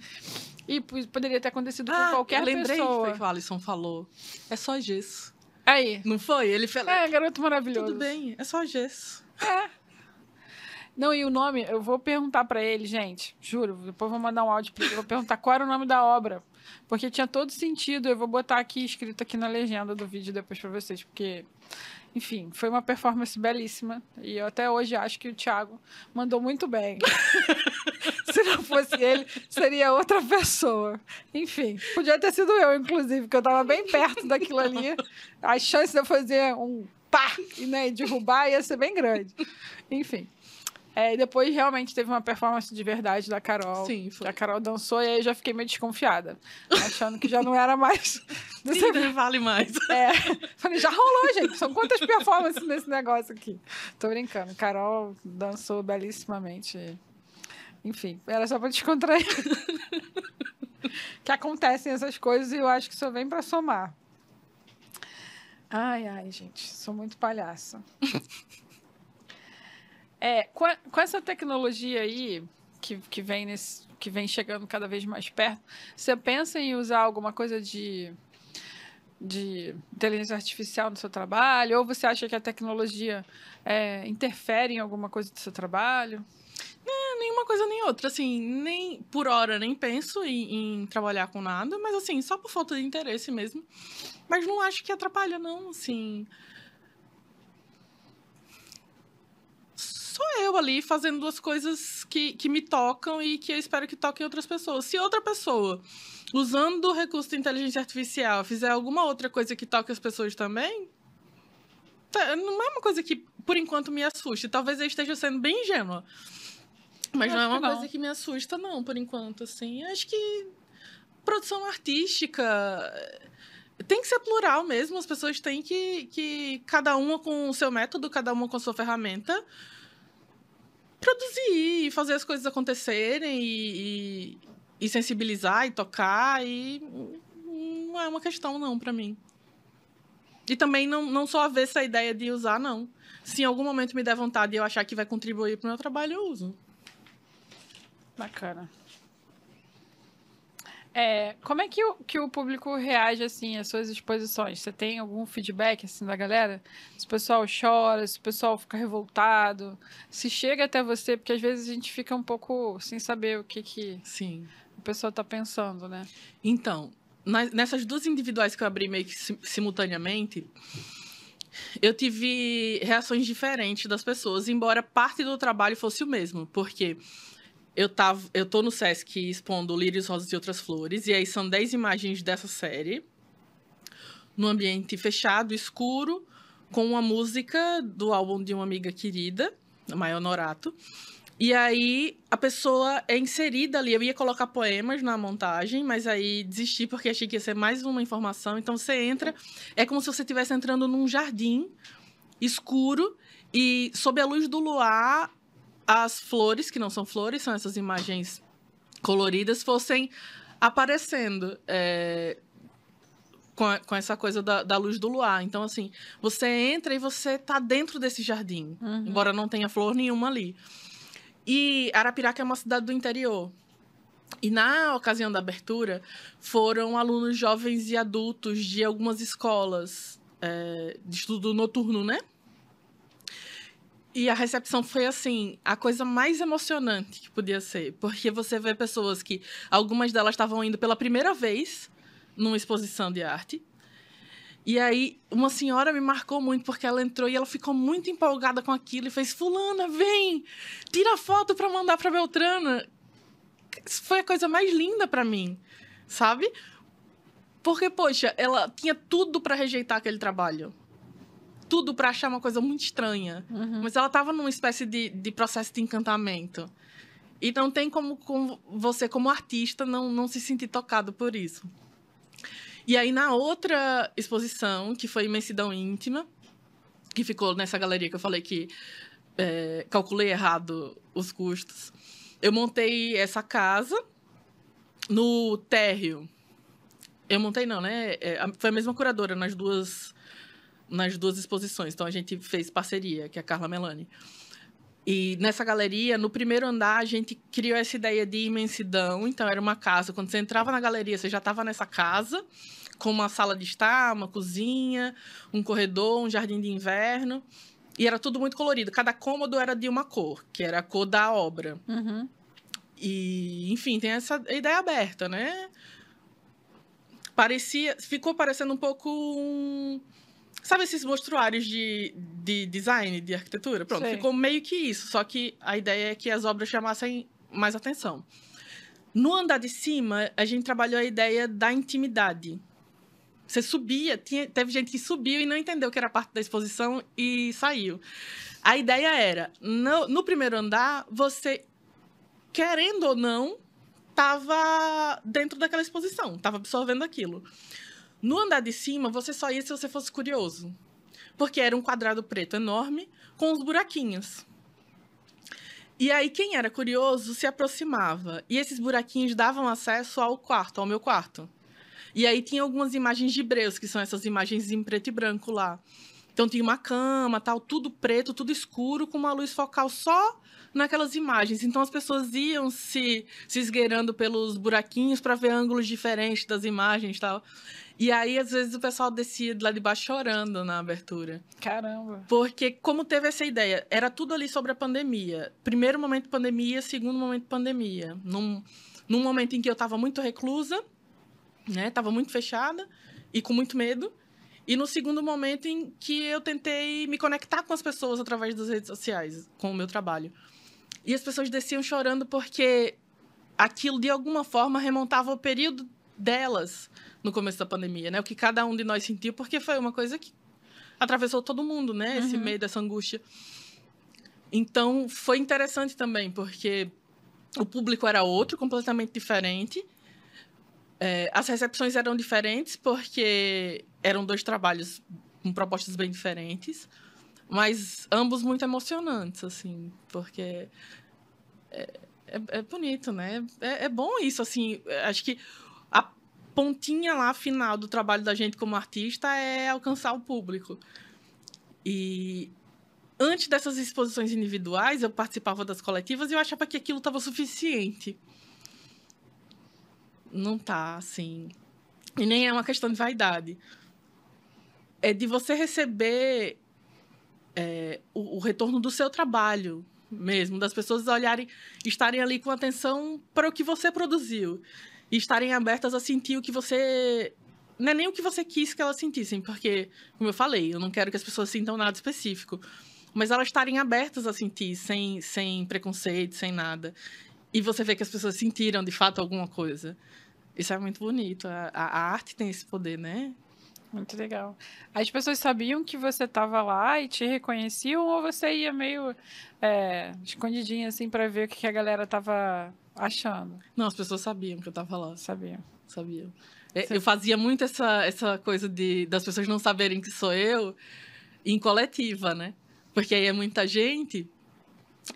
E poderia ter acontecido com Ah, qualquer eu lembrei pessoa. foi que o Alisson falou. É só gesso. Aí. Não foi? Ele falou. É, garoto maravilhoso. Tudo bem, é só gesso. Não, e o nome, eu vou perguntar pra ele, gente, juro, depois vou mandar um áudio pra ele, vou perguntar qual era o nome da obra, porque tinha todo sentido, eu vou botar aqui, escrito aqui na legenda do vídeo depois pra vocês, porque, enfim, foi uma performance belíssima, e eu até hoje acho que o Thiago mandou muito bem. Se não fosse ele, seria outra pessoa. Enfim, podia ter sido eu, inclusive, porque eu tava bem perto daquilo ali, a chance de eu fazer um pá e né, derrubar ia ser bem grande. Enfim. É, e depois realmente teve uma performance de verdade da Carol. Sim, foi. A Carol dançou e aí eu já fiquei meio desconfiada. Achando que já não era mais. do Sim, serviço. não vale mais. É, falei, já rolou, gente. São quantas performances nesse negócio aqui? Tô brincando. Carol dançou belíssimamente. Enfim, era só pra descontrair. que acontecem essas coisas e eu acho que só vem pra somar. Ai, ai, gente, sou muito palhaça. É, com, a- com essa tecnologia aí que, que, vem nesse, que vem chegando cada vez mais perto, você pensa em usar alguma coisa de, de inteligência artificial no seu trabalho? Ou você acha que a tecnologia é, interfere em alguma coisa do seu trabalho? Nenhuma coisa nem outra. Assim, nem por hora nem penso em, em trabalhar com nada, mas assim, só por falta de interesse mesmo. Mas não acho que atrapalha, não, assim. Sou eu ali fazendo duas coisas que, que me tocam e que eu espero que toquem outras pessoas. Se outra pessoa, usando o recurso de inteligência artificial, fizer alguma outra coisa que toque as pessoas também, tá- não é uma coisa que, por enquanto, me assuste. Talvez eu esteja sendo bem ingênua. Mas não é uma que não. coisa que me assusta, não, por enquanto, assim. Acho que produção artística tem que ser plural mesmo. As pessoas têm que, que cada uma com o seu método, cada uma com a sua ferramenta, produzir e fazer as coisas acontecerem e, e, e sensibilizar e tocar. E não é uma questão, não, pra mim. E também não, não sou avessa a ideia de usar, não. Se em algum momento me der vontade e eu achar que vai contribuir pro meu trabalho, eu uso. Bacana. É, como é que o, que o público reage assim às suas exposições? Você tem algum feedback assim da galera? Se o pessoal chora, se o pessoal fica revoltado, se chega até você, porque às vezes a gente fica um pouco sem saber o que, que Sim. o pessoal tá pensando, né? Então, nessas duas individuais que eu abri meio que sim- simultaneamente, eu tive reações diferentes das pessoas, embora parte do trabalho fosse o mesmo, porque eu tava, eu tô no Sesc expondo Lírios, Rosas e Outras Flores, e aí são 10 imagens dessa série, num ambiente fechado, escuro, com uma música do álbum de uma amiga querida, a Maya Honorato, E aí a pessoa é inserida ali. Eu ia colocar poemas na montagem, mas aí desisti porque achei que ia ser mais uma informação. Então você entra, é como se você estivesse entrando num jardim escuro e sob a luz do luar as flores, que não são flores, são essas imagens coloridas, fossem aparecendo. É, com, com, essa coisa da, da, luz do luar. Então, assim, você entra e você tá dentro desse jardim, uhum. embora não tenha flor nenhuma ali. E Arapiraca é uma cidade do interior. E na ocasião da abertura, foram alunos jovens e adultos de algumas escolas é, de estudo noturno, né? E a recepção foi assim, a coisa mais emocionante que podia ser, porque você vê pessoas que algumas delas estavam indo pela primeira vez numa exposição de arte. E aí uma senhora me marcou muito porque ela entrou e ela ficou muito empolgada com aquilo e fez: "Fulana, vem, tira foto para mandar para Beltrana". Foi a coisa mais linda para mim, sabe? Porque poxa, ela tinha tudo para rejeitar aquele trabalho tudo para achar uma coisa muito estranha. Uhum. Mas ela estava numa espécie de, de processo de encantamento. E não tem como, como, você, como artista, não, não se sentir tocado por isso. E aí, na outra exposição, que foi Imensidão Íntima, que ficou nessa galeria que eu falei que é, calculei errado os custos, eu montei essa casa no térreo. Eu montei, não, né? É, foi a mesma curadora nas duas nas duas exposições. Então a gente fez parceria, que é a Carla Melani. E nessa galeria, no primeiro andar, a gente criou essa ideia de imensidão. Então era uma casa, quando você entrava na galeria, você já estava nessa casa, com uma sala de estar, uma cozinha, um corredor, um jardim de inverno. E era tudo muito colorido. Cada cômodo era de uma cor, que era a cor da obra. Uhum. E, enfim, tem essa ideia aberta, né? Parecia, ficou parecendo um pouco um, Sabe esses mostruários de, de design, de arquitetura? Pronto, Sei. ficou meio que isso. Só que a ideia é que as obras chamassem mais atenção. No andar de cima, a gente trabalhou a ideia da intimidade. Você subia, tinha, teve gente que subiu e não entendeu que era parte da exposição e saiu. A ideia era, no, no primeiro andar, você, querendo ou não, estava dentro daquela exposição, estava absorvendo aquilo. No andar de cima, você só ia se você fosse curioso. Porque era um quadrado preto enorme com os buraquinhos. E aí, quem era curioso se aproximava. E esses buraquinhos davam acesso ao quarto, ao meu quarto. E aí tinha algumas imagens de breus, que são essas imagens em preto e branco lá. Então tinha uma cama, tal, tudo preto, tudo escuro, com uma luz focal só naquelas imagens. Então as pessoas iam se, se esgueirando pelos buraquinhos para ver ângulos diferentes das imagens tal. E aí, às vezes, o pessoal descia de lá de baixo chorando na abertura. Caramba. Porque, como teve essa ideia, era tudo ali sobre a pandemia. Primeiro momento de pandemia, segundo momento de pandemia. Num, num momento em que eu estava muito reclusa, né? Tava muito fechada e com muito medo. E no segundo momento em que eu tentei me conectar com as pessoas através das redes sociais, com o meu trabalho. E as pessoas desciam chorando porque aquilo, de alguma forma, remontava o período delas no começo da pandemia, né? O que cada um de nós sentiu, porque foi uma coisa que atravessou todo mundo, né? Esse uhum. meio dessa angústia. Então, foi interessante também, porque o público era outro, completamente diferente. É, as recepções eram diferentes, porque eram dois trabalhos com propostas bem diferentes, mas ambos muito emocionantes, assim, porque é, é, é bonito, né? É, é, bom isso, assim. Acho que a pontinha lá final do trabalho da gente como artista é alcançar o público. E antes dessas exposições individuais, eu participava das coletivas e eu achava que aquilo estava suficiente. Não tá, assim. E nem é uma questão de vaidade. É de você receber é, o, o retorno do seu trabalho mesmo, das pessoas olharem, estarem ali com atenção para o que você produziu e estarem abertas a sentir o que você. Não é nem o que você quis que elas sentissem, porque, como eu falei, eu não quero que as pessoas sintam nada específico. Mas elas estarem abertas a sentir, sem, sem preconceito, sem nada. E você vê que as pessoas sentiram, de fato, alguma coisa. Isso é muito bonito. A, a, arte tem esse poder, né? Muito legal. As pessoas sabiam que você estava lá e te reconheciam ou você ia meio é, escondidinha assim para ver o que a galera tava achando? Não, as pessoas sabiam que eu tava lá. Sabiam. Sabiam. É, eu fazia muito essa, essa coisa de das pessoas não saberem que sou eu em coletiva, né? Porque aí é muita gente.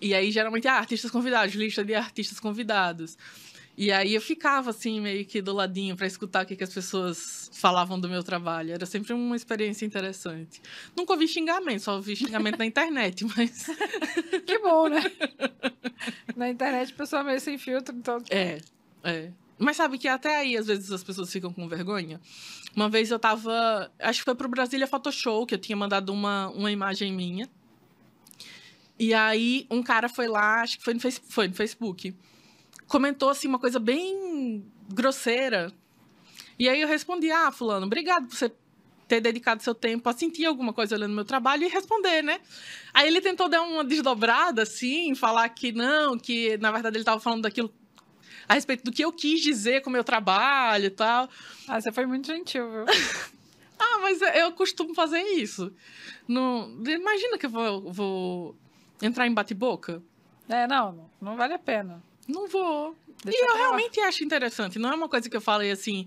E aí, geralmente, ah, artistas convidados, lista de artistas convidados. E aí eu ficava assim, meio que do ladinho para escutar o que, que as pessoas falavam do meu trabalho. Era sempre uma experiência interessante. Nunca ouvi xingamento, só ouvi xingamento na internet, mas. Que bom, né? Na internet, pessoa meio sem filtro, então. É, é. Mas sabe que até aí, às vezes, as pessoas ficam com vergonha. Uma vez eu tava. Acho que foi pro Brasília Photoshop, que eu tinha mandado uma, uma imagem minha. E aí, um cara foi lá, acho que foi no, face, foi no Facebook comentou assim uma coisa bem grosseira. E aí eu respondi: "Ah, fulano, obrigado por você ter dedicado seu tempo a sentir alguma coisa olhando meu trabalho e responder, né? Aí ele tentou dar uma desdobrada assim, falar que não, que na verdade ele estava falando daquilo a respeito do que eu quis dizer com o meu trabalho e tal. Ah, você foi muito gentil, viu? ah, mas eu costumo fazer isso. Não, imagina que eu vou, vou entrar em bate-boca. É, não, não vale a pena. Não vou. Deixa e eu realmente acho interessante. Não é uma coisa que eu falei assim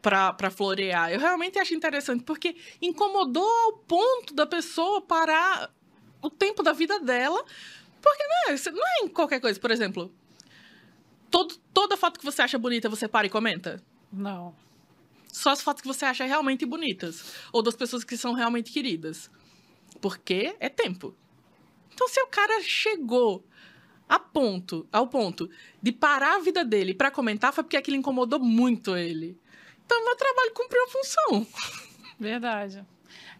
pra, pra florear. Eu realmente acho interessante, porque incomodou ao ponto da pessoa parar o tempo da vida dela. Porque não é, não é em qualquer coisa. Por exemplo, todo, toda foto que você acha bonita, você para e comenta? Não. Só as fotos que você acha realmente bonitas. Ou das pessoas que são realmente queridas. Porque é tempo. Então, se o cara chegou a ponto, ao ponto de parar a vida dele para comentar foi porque aquilo incomodou muito ele. Então, meu trabalho cumpriu a função. Verdade.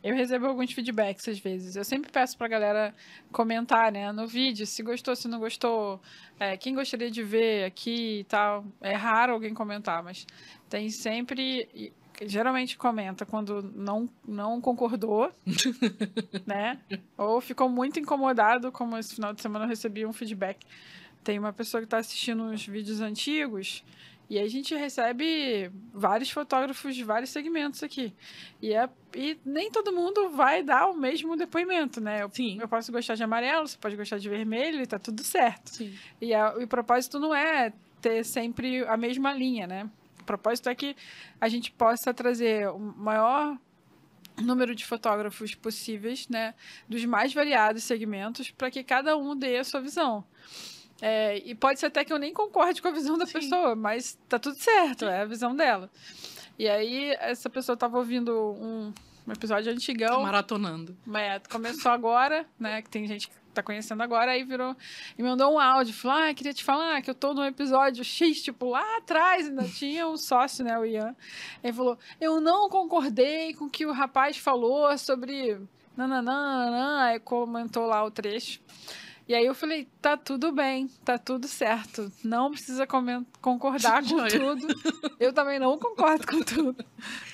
Eu recebo alguns feedbacks às vezes. Eu sempre peço pra galera comentar, né, no vídeo, se gostou, se não gostou, é, quem gostaria de ver aqui e tal. É raro alguém comentar, mas tem sempre geralmente comenta quando não, não concordou, né? Ou ficou muito incomodado, como esse final de semana eu recebi um feedback. Tem uma pessoa que está assistindo uns vídeos antigos e a gente recebe vários fotógrafos de vários segmentos aqui. E, é, e nem todo mundo vai dar o mesmo depoimento, né? Eu, Sim. eu posso gostar de amarelo, você pode gostar de vermelho e tá tudo certo. Sim. E a, o propósito não é ter sempre a mesma linha, né? Propósito é que a gente possa trazer o maior número de fotógrafos possíveis, né, dos mais variados segmentos, para que cada um dê a sua visão. É, e pode ser até que eu nem concorde com a visão da Sim. pessoa, mas tá tudo certo, Sim. é a visão dela. E aí, essa pessoa estava ouvindo um, um episódio antigão. Tá maratonando. É, começou agora, né? Que tem gente que tá conhecendo agora, aí virou e mandou um áudio, falou: "Ah, queria te falar que eu tô no episódio X, tipo, lá atrás ainda tinha um sócio, né, o Ian". Ele falou: "Eu não concordei com o que o rapaz falou sobre nananã, aí comentou lá o trecho. E aí eu falei, tá tudo bem, tá tudo certo. Não precisa concordar com tudo. Eu também não concordo com tudo.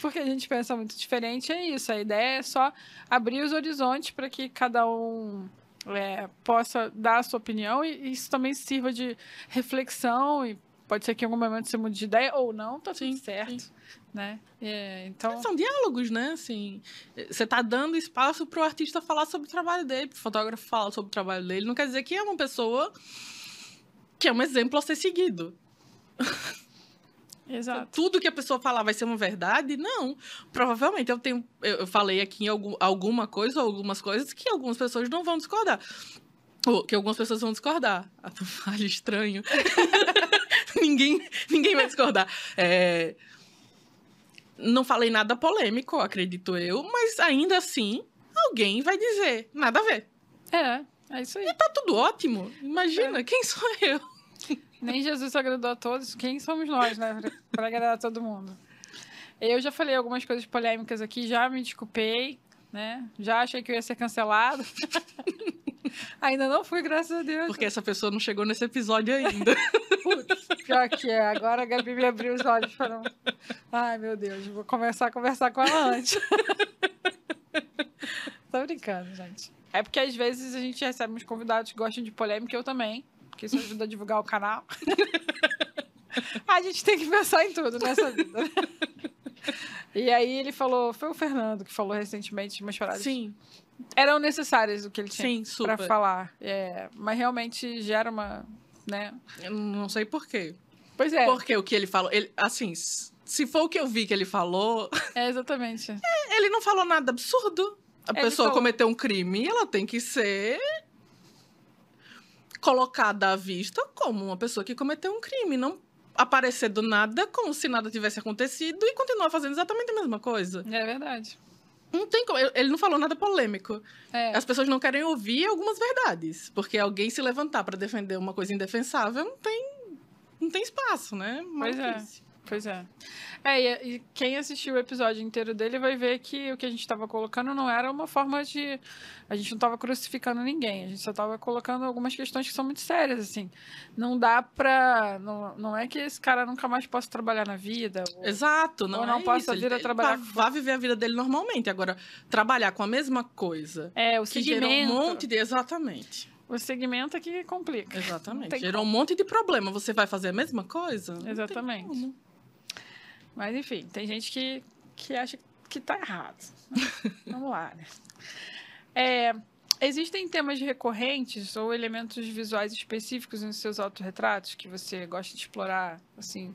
Porque a gente pensa muito diferente, é isso. A ideia é só abrir os horizontes para que cada um é, possa dar a sua opinião e isso também sirva de reflexão e pode ser que em algum momento você mude de ideia ou não, tá sim, tudo certo. Sim. Né? É, então... São diálogos, né? Assim, você está dando espaço para o artista falar sobre o trabalho dele, o fotógrafo falar sobre o trabalho dele. Não quer dizer que é uma pessoa que é um exemplo a ser seguido. Exato. Tudo que a pessoa falar vai ser uma verdade? Não. Provavelmente eu tenho. Eu falei aqui em algum, alguma coisa ou algumas coisas que algumas pessoas não vão discordar. Ou que algumas pessoas vão discordar. Acho estranho. ninguém, ninguém vai discordar. É, não falei nada polêmico, acredito eu, mas ainda assim, alguém vai dizer, nada a ver. É, é isso aí. E tá tudo ótimo. Imagina, é. quem sou eu? Nem Jesus agradou a todos. Quem somos nós, né? Para agradar a todo mundo. Eu já falei algumas coisas polêmicas aqui, já me desculpei, né? Já achei que eu ia ser cancelado. ainda não fui, graças a Deus. Porque essa pessoa não chegou nesse episódio ainda. Putz, pior que é. Agora a Gabi me abriu os olhos e falou: Ai, meu Deus, vou começar a conversar com ela antes. Tô brincando, gente. É porque às vezes a gente recebe uns convidados que gostam de polêmica, eu também porque isso ajuda a divulgar o canal. a gente tem que pensar em tudo nessa vida. E aí ele falou, foi o Fernando que falou recentemente umas frases. Sim, Eram necessárias o que ele tinha super. falar. É, mas realmente gera uma, né? Eu não sei por quê. Pois é, Porque o que ele falou, ele, assim, se for o que eu vi que ele falou, é exatamente. ele não falou nada absurdo. A Ele pessoa falou- cometeu um crime, ela tem que ser colocada à vista como uma pessoa que cometeu um crime, não aparecer do nada como se nada tivesse acontecido e continuar fazendo exatamente a mesma coisa. É verdade. Não tem como, ele não falou nada polêmico. É, As pessoas não querem ouvir algumas verdades, porque alguém se levantar para defender uma coisa indefensável não tem não tem espaço, né? Pois é. Pois é. É, e, quem assistiu o episódio inteiro dele vai ver que o que a gente estava colocando não era uma forma de. A gente não estava crucificando ninguém, a gente só estava colocando algumas questões que são muito sérias, assim. Não dá pra. Não, não é que esse cara nunca mais possa trabalhar na vida. ou- Exato, não Ou não é possa vir Ele- a ele trabalhar vá, com- vá viver a vida dele normalmente. Agora, trabalhar com a mesma coisa É, o que gerou um segmento. monte de... Exatamente. O segmento é que complica. Exatamente. Gerou um monte de problema. Você vai fazer a mesma coisa? Exatamente. Mas enfim, tem gente que, que acha que tá errado. Vamos lá, né? É, existem temas recorrentes ou elementos visuais específicos nos seus autorretratos que você gosta de explorar, assim,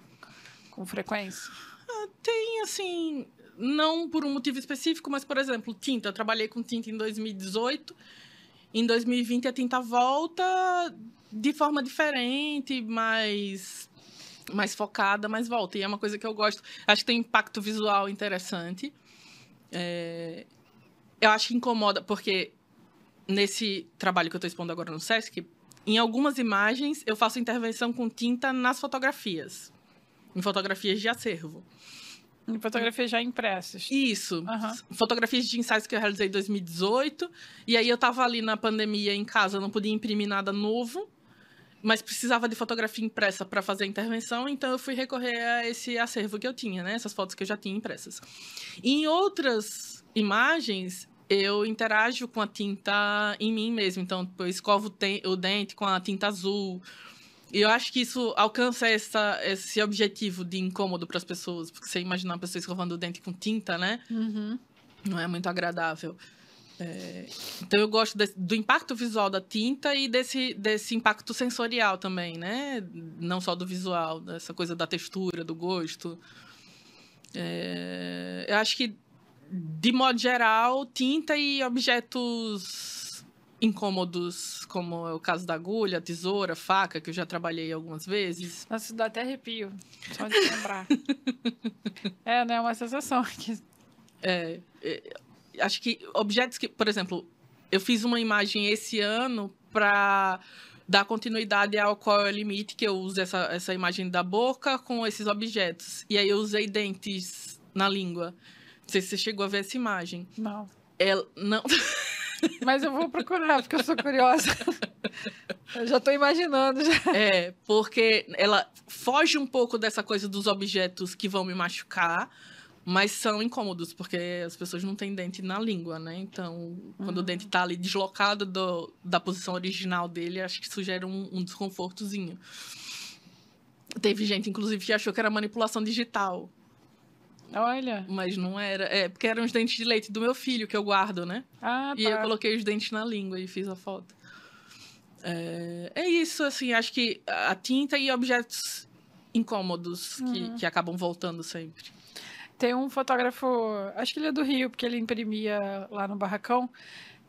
com frequência? Tem, assim... Não por um motivo específico, mas, por exemplo, tinta. Eu trabalhei com tinta em 2018. Em 2020, a tinta volta de forma diferente, mais... Mais focada, mas volta. E é uma coisa que eu gosto. Acho que tem um impacto visual interessante. É, Eu acho que incomoda, porque nesse trabalho que eu estou expondo agora no Sesc, em algumas imagens eu faço intervenção com tinta nas fotografias. Em fotografias de acervo. Em fotografias já impressas. Isso. Aham. Fotografias de ensaios que eu realizei em 2018. E aí eu tava ali na pandemia em casa, não podia imprimir nada novo. Mas precisava de fotografia impressa para fazer a intervenção, então eu fui recorrer a esse acervo que eu tinha, né? Essas fotos que eu já tinha impressas. E em outras imagens, eu interajo com a tinta em mim mesmo. Então, eu escovo o dente com a tinta azul. E eu acho que isso alcança essa, esse objetivo de incômodo para as pessoas. Porque você imaginar uma pessoa escovando o dente com tinta, né? Uhum. não é muito agradável. É, então eu gosto desse- do impacto visual da tinta e desse, desse impacto sensorial também, né? Não só do visual, dessa coisa da textura, do gosto. É, eu acho que, de modo geral, tinta e objetos incômodos, como é o caso da agulha, tesoura, faca, que eu já trabalhei algumas vezes. Nossa, dá até arrepio, só de lembrar. é, né? Uma sensação que É, é, acho que objetos que, por exemplo, eu fiz uma imagem esse ano para dar continuidade ao qual é o limite que eu uso essa, essa imagem da boca com esses objetos. E aí eu usei dentes na língua. Não sei se você chegou a ver essa imagem. Não. Ela não Mas eu vou procurar, porque eu sou curiosa. Eu já tô imaginando. Já. é porque ela foge um pouco dessa coisa dos objetos que vão me machucar. Mas são incômodos, porque as pessoas não têm dente na língua, né? Então, quando o dente tá ali deslocado do- da posição original dele, acho que isso gera um, um desconfortozinho. Teve gente, inclusive, que achou que era manipulação digital, Olha. mas não era. É, porque eram os dentes de leite do meu filho que eu guardo, né? Ah, E tá. eu coloquei os dentes na língua e fiz a foto. É, é isso, assim, acho que a tinta e objetos incômodos que, que acabam voltando sempre. Tem um fotógrafo, acho que ele é do Rio, porque ele imprimia lá no Barracão.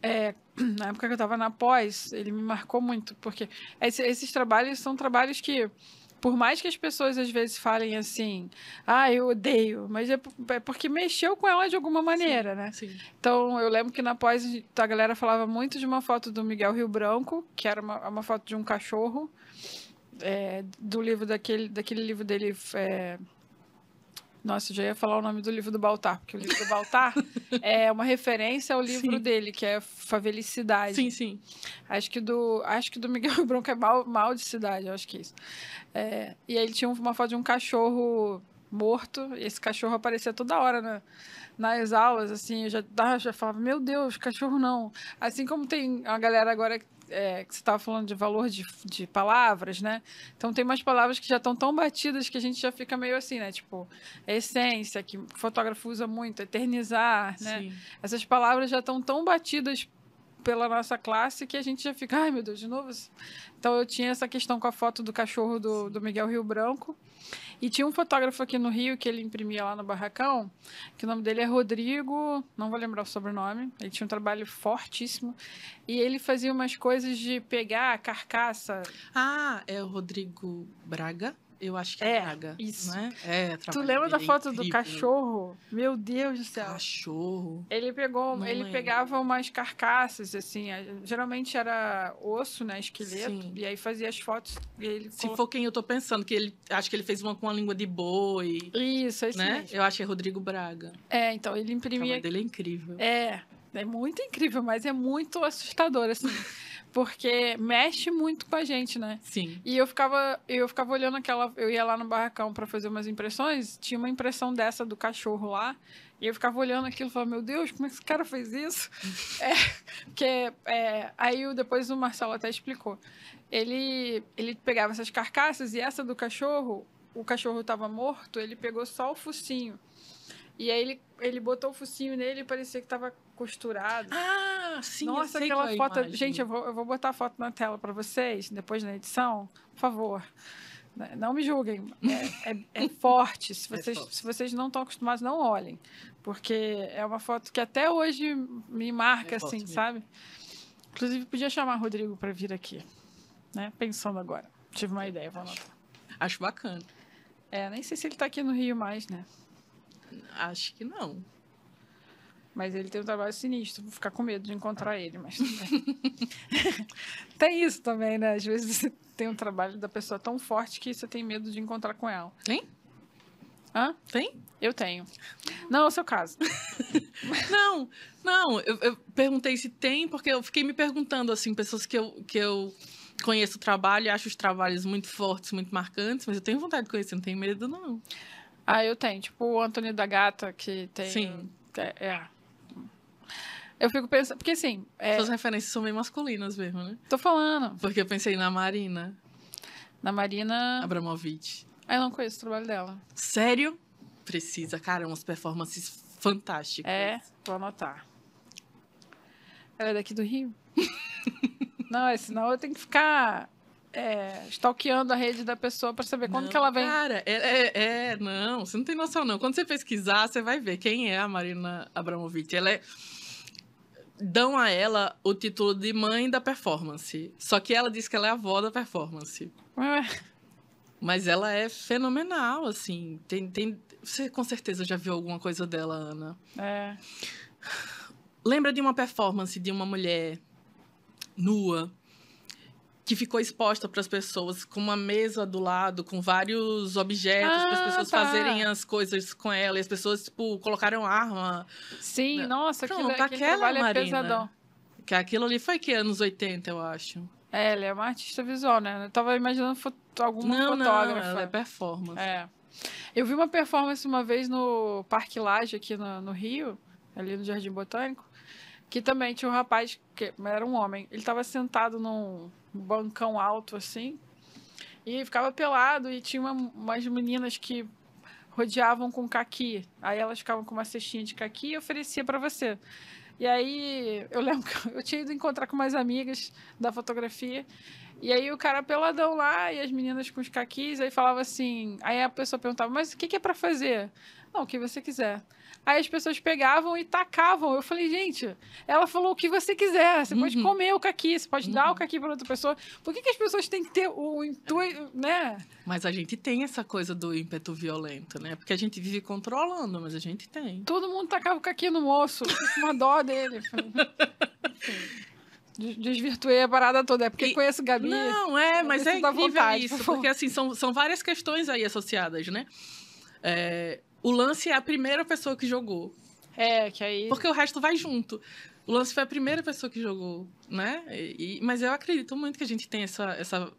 É, na época que eu tava na pós, ele me marcou muito, porque esse- esses trabalhos são trabalhos que, por mais que as pessoas às vezes falem assim, ah, eu odeio, mas é, é porque mexeu com ela de alguma maneira, né? Sim. Então, eu lembro que na pós a galera falava muito de uma foto do Miguel Rio Branco, que era uma, uma foto de um cachorro, é, do livro daquele, daquele livro dele. é, Nossa, eu já ia falar o nome do livro do Baltar, porque o livro do Baltar é uma referência ao livro Sim. dele, que é Favelicidade. Sim, sim. Acho que do, acho que do Miguel Branco é mal, Maldicidade, eu acho que é isso. É, e aí ele tinha uma foto de um cachorro morto, e esse cachorro aparecia toda hora na, nas aulas, assim, eu já, já falava, meu Deus, cachorro não. Assim como tem a galera agora é, que você estava falando de valor de, de palavras, né? Então tem umas palavras que já estão tão batidas que a gente já fica meio assim, né? Tipo, essência, que o fotógrafo usa muito, eternizar, né? Sim. Essas palavras já estão tão batidas pela nossa classe que a gente já fica, ai meu Deus, de novo. Então eu tinha essa questão com a foto do cachorro do, do Miguel Rio Branco. E tinha um fotógrafo aqui no Rio que ele imprimia lá no Barracão, que o nome dele é Rodrigo, não vou lembrar o sobrenome. Ele tinha um trabalho fortíssimo. E ele fazia umas coisas de pegar a carcaça. Ah, é o Rodrigo Braga? Eu acho que é, É, Braga. isso. Né? É, Tu trabalho lembra da é foto do cachorro? Meu Deus do céu. Cachorro. Ele pegou, Não ele lembro. pegava umas carcaças, assim, geralmente era osso, né, esqueleto, Sim. e aí fazia as fotos e ele Se colo- for quem eu tô pensando, que ele. Acho que ele fez uma com a língua de boi. Isso, é isso né? mesmo. Eu acho que é Rodrigo Braga. É, então, ele O imprimia... trabalho dele é incrível. É, é muito incrível, mas é muito assustador, assim, porque mexe muito com a gente, né? Sim. E eu ficava, eu ficava olhando aquela. Eu ia lá no barracão para fazer umas impressões, tinha uma impressão dessa do cachorro lá, e eu ficava olhando aquilo e falava, meu Deus, como é que esse cara fez isso? é, que é, aí o- depois o Marcelo até explicou. Ele, ele pegava essas carcaças e essa do cachorro, o cachorro estava morto, ele pegou só o focinho. E aí ele, ele botou o focinho nele e parecia que estava costurado. Ah, sim. Nossa, aquela é foto. imagem. Gente, eu vou, eu vou botar a foto na tela para vocês, depois na edição, por favor. Né, Não me julguem. É, é- é forte. Se É vocês, forte. se vocês não estão acostumados, não olhem. Porque é uma foto que até hoje me marca, É assim, mesmo. sabe? Inclusive, podia chamar o Rodrigo para vir aqui. Né? Pensando agora. Tive uma ideia, vou anotar. Acho bacana. É, nem sei se ele tá aqui no Rio mais, né? Acho que não. Mas ele tem um trabalho sinistro, vou ficar com medo de encontrar ele, mas tem isso também, né? Às vezes você tem um trabalho da pessoa tão forte que você tem medo de encontrar com ela. Tem? Hã? Tem? Eu tenho. Não é o seu caso. Não, não. Eu, eu perguntei se tem, porque eu fiquei me perguntando, assim, pessoas que eu, que eu conheço o trabalho e acho os trabalhos muito fortes, muito marcantes, mas eu tenho vontade de conhecer, não tenho medo, não. Ah, eu tenho. Tipo o Antônio da Gata, que tem. Sim. É. é. Eu fico pensando. Porque assim, é, Suas referências são bem masculinas mesmo, né? tô falando. Porque eu pensei na Marina Na Marina. Abramovic. Ah, eu não conheço o trabalho dela. Sério? Precisa, cara, umas performances fantásticas. É, vou anotar. Ela é daqui do Rio? não, é, senão eu tenho que ficar é, stalkeando a rede da pessoa pra saber quando Não, que ela vem. Cara, é, é, é, não, você não tem noção, não. Quando você pesquisar, você vai ver quem é a Marina Abramovic. Ela é. Dão a ela o título de mãe da performance. Só que ela diz que ela é a avó da performance. Mas ela é fenomenal, assim. Tem, tem... Você com certeza já viu alguma coisa dela, Ana. É. Lembra de uma performance de uma mulher nua que ficou exposta para as pessoas com uma mesa do lado com vários objetos para as Ah, pessoas tá. fazerem as coisas com ela e as pessoas tipo colocaram arma Sim, Não. nossa, aquilo, Pronto, aquele aquela trabalho é Marina. pesadão. que aquilo ali foi que anos 80 eu acho É, ela é uma artista visual, né? Eu tava imaginando fo- alguma não não fotógrafa. ela é performance É. Eu vi uma performance uma vez no Parque Lage, aqui no, no Rio, ali no Jardim Botânico, que também tinha um rapaz, que era um homem, ele estava sentado num bancão alto assim, e ficava pelado, e tinha uma- umas meninas que rodeavam com caqui. Aí elas ficavam com uma cestinha de caqui e oferecia para você. E aí eu lembro que eu tinha ido encontrar com umas amigas da fotografia. E aí o cara peladão lá e as meninas com os caquis, aí falava assim. Aí a pessoa perguntava, mas o que, que é pra fazer? Não, o que você quiser. Aí as pessoas pegavam e tacavam. Eu falei, gente, ela falou o que você quiser. Você pode Uhum. comer o caqui, você pode dar Uhum. o caqui para outra pessoa. Por que, que as pessoas têm que ter o intuito, né? mas a gente tem essa coisa do ímpeto violento né porque a gente vive controlando mas a gente tem Todo mundo tacava o caqui no moço. Uma dó dele. Desvirtuei a parada toda. É porque E- conheço Gabi. Não, é, mas é incrível vontade, por isso, favor. porque assim, são, são várias questões aí associadas, né? É, o lance é a primeira pessoa que jogou, É, que aí. porque o resto vai junto. O lance foi a primeira pessoa que jogou, né? E- mas eu acredito muito que a gente tem essa, essa,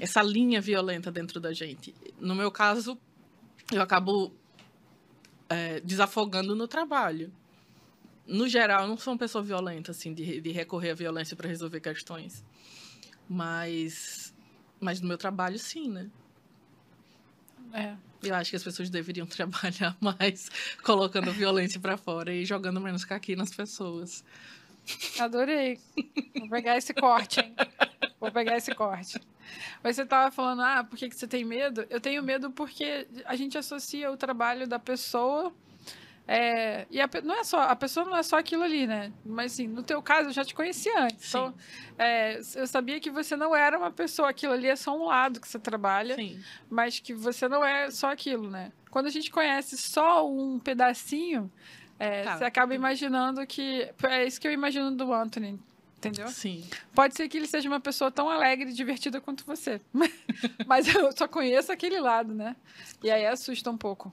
essa linha violenta dentro da gente. No meu caso, eu acabo é, desafogando no trabalho. no geral, eu não sou uma pessoa violenta, assim, de, de recorrer à violência para resolver questões. Mas, mas no meu trabalho, sim, né? É. Eu acho que as pessoas deveriam trabalhar mais colocando violência para fora e jogando menos caqui nas pessoas. Adorei. Vou pegar esse corte, hein? Vou pegar esse corte. Mas você tava falando, ah, por que, que você tem medo? Eu tenho medo porque a gente associa o trabalho da pessoa. É, e a, não é só, a pessoa não é só aquilo ali, né? Mas assim, no teu caso, eu já te conhecia antes. Sim. Então, é, eu sabia que você não era uma pessoa, aquilo ali é só um lado que você trabalha, Sim. mas que você não é só aquilo, né? Quando a gente conhece só um pedacinho, é, Tá. você acaba imaginando que. É isso que eu imagino do Anthony, entendeu? Sim. Pode ser que ele seja uma pessoa tão alegre e divertida quanto você. Mas eu só conheço aquele lado, né? E aí assusta um pouco.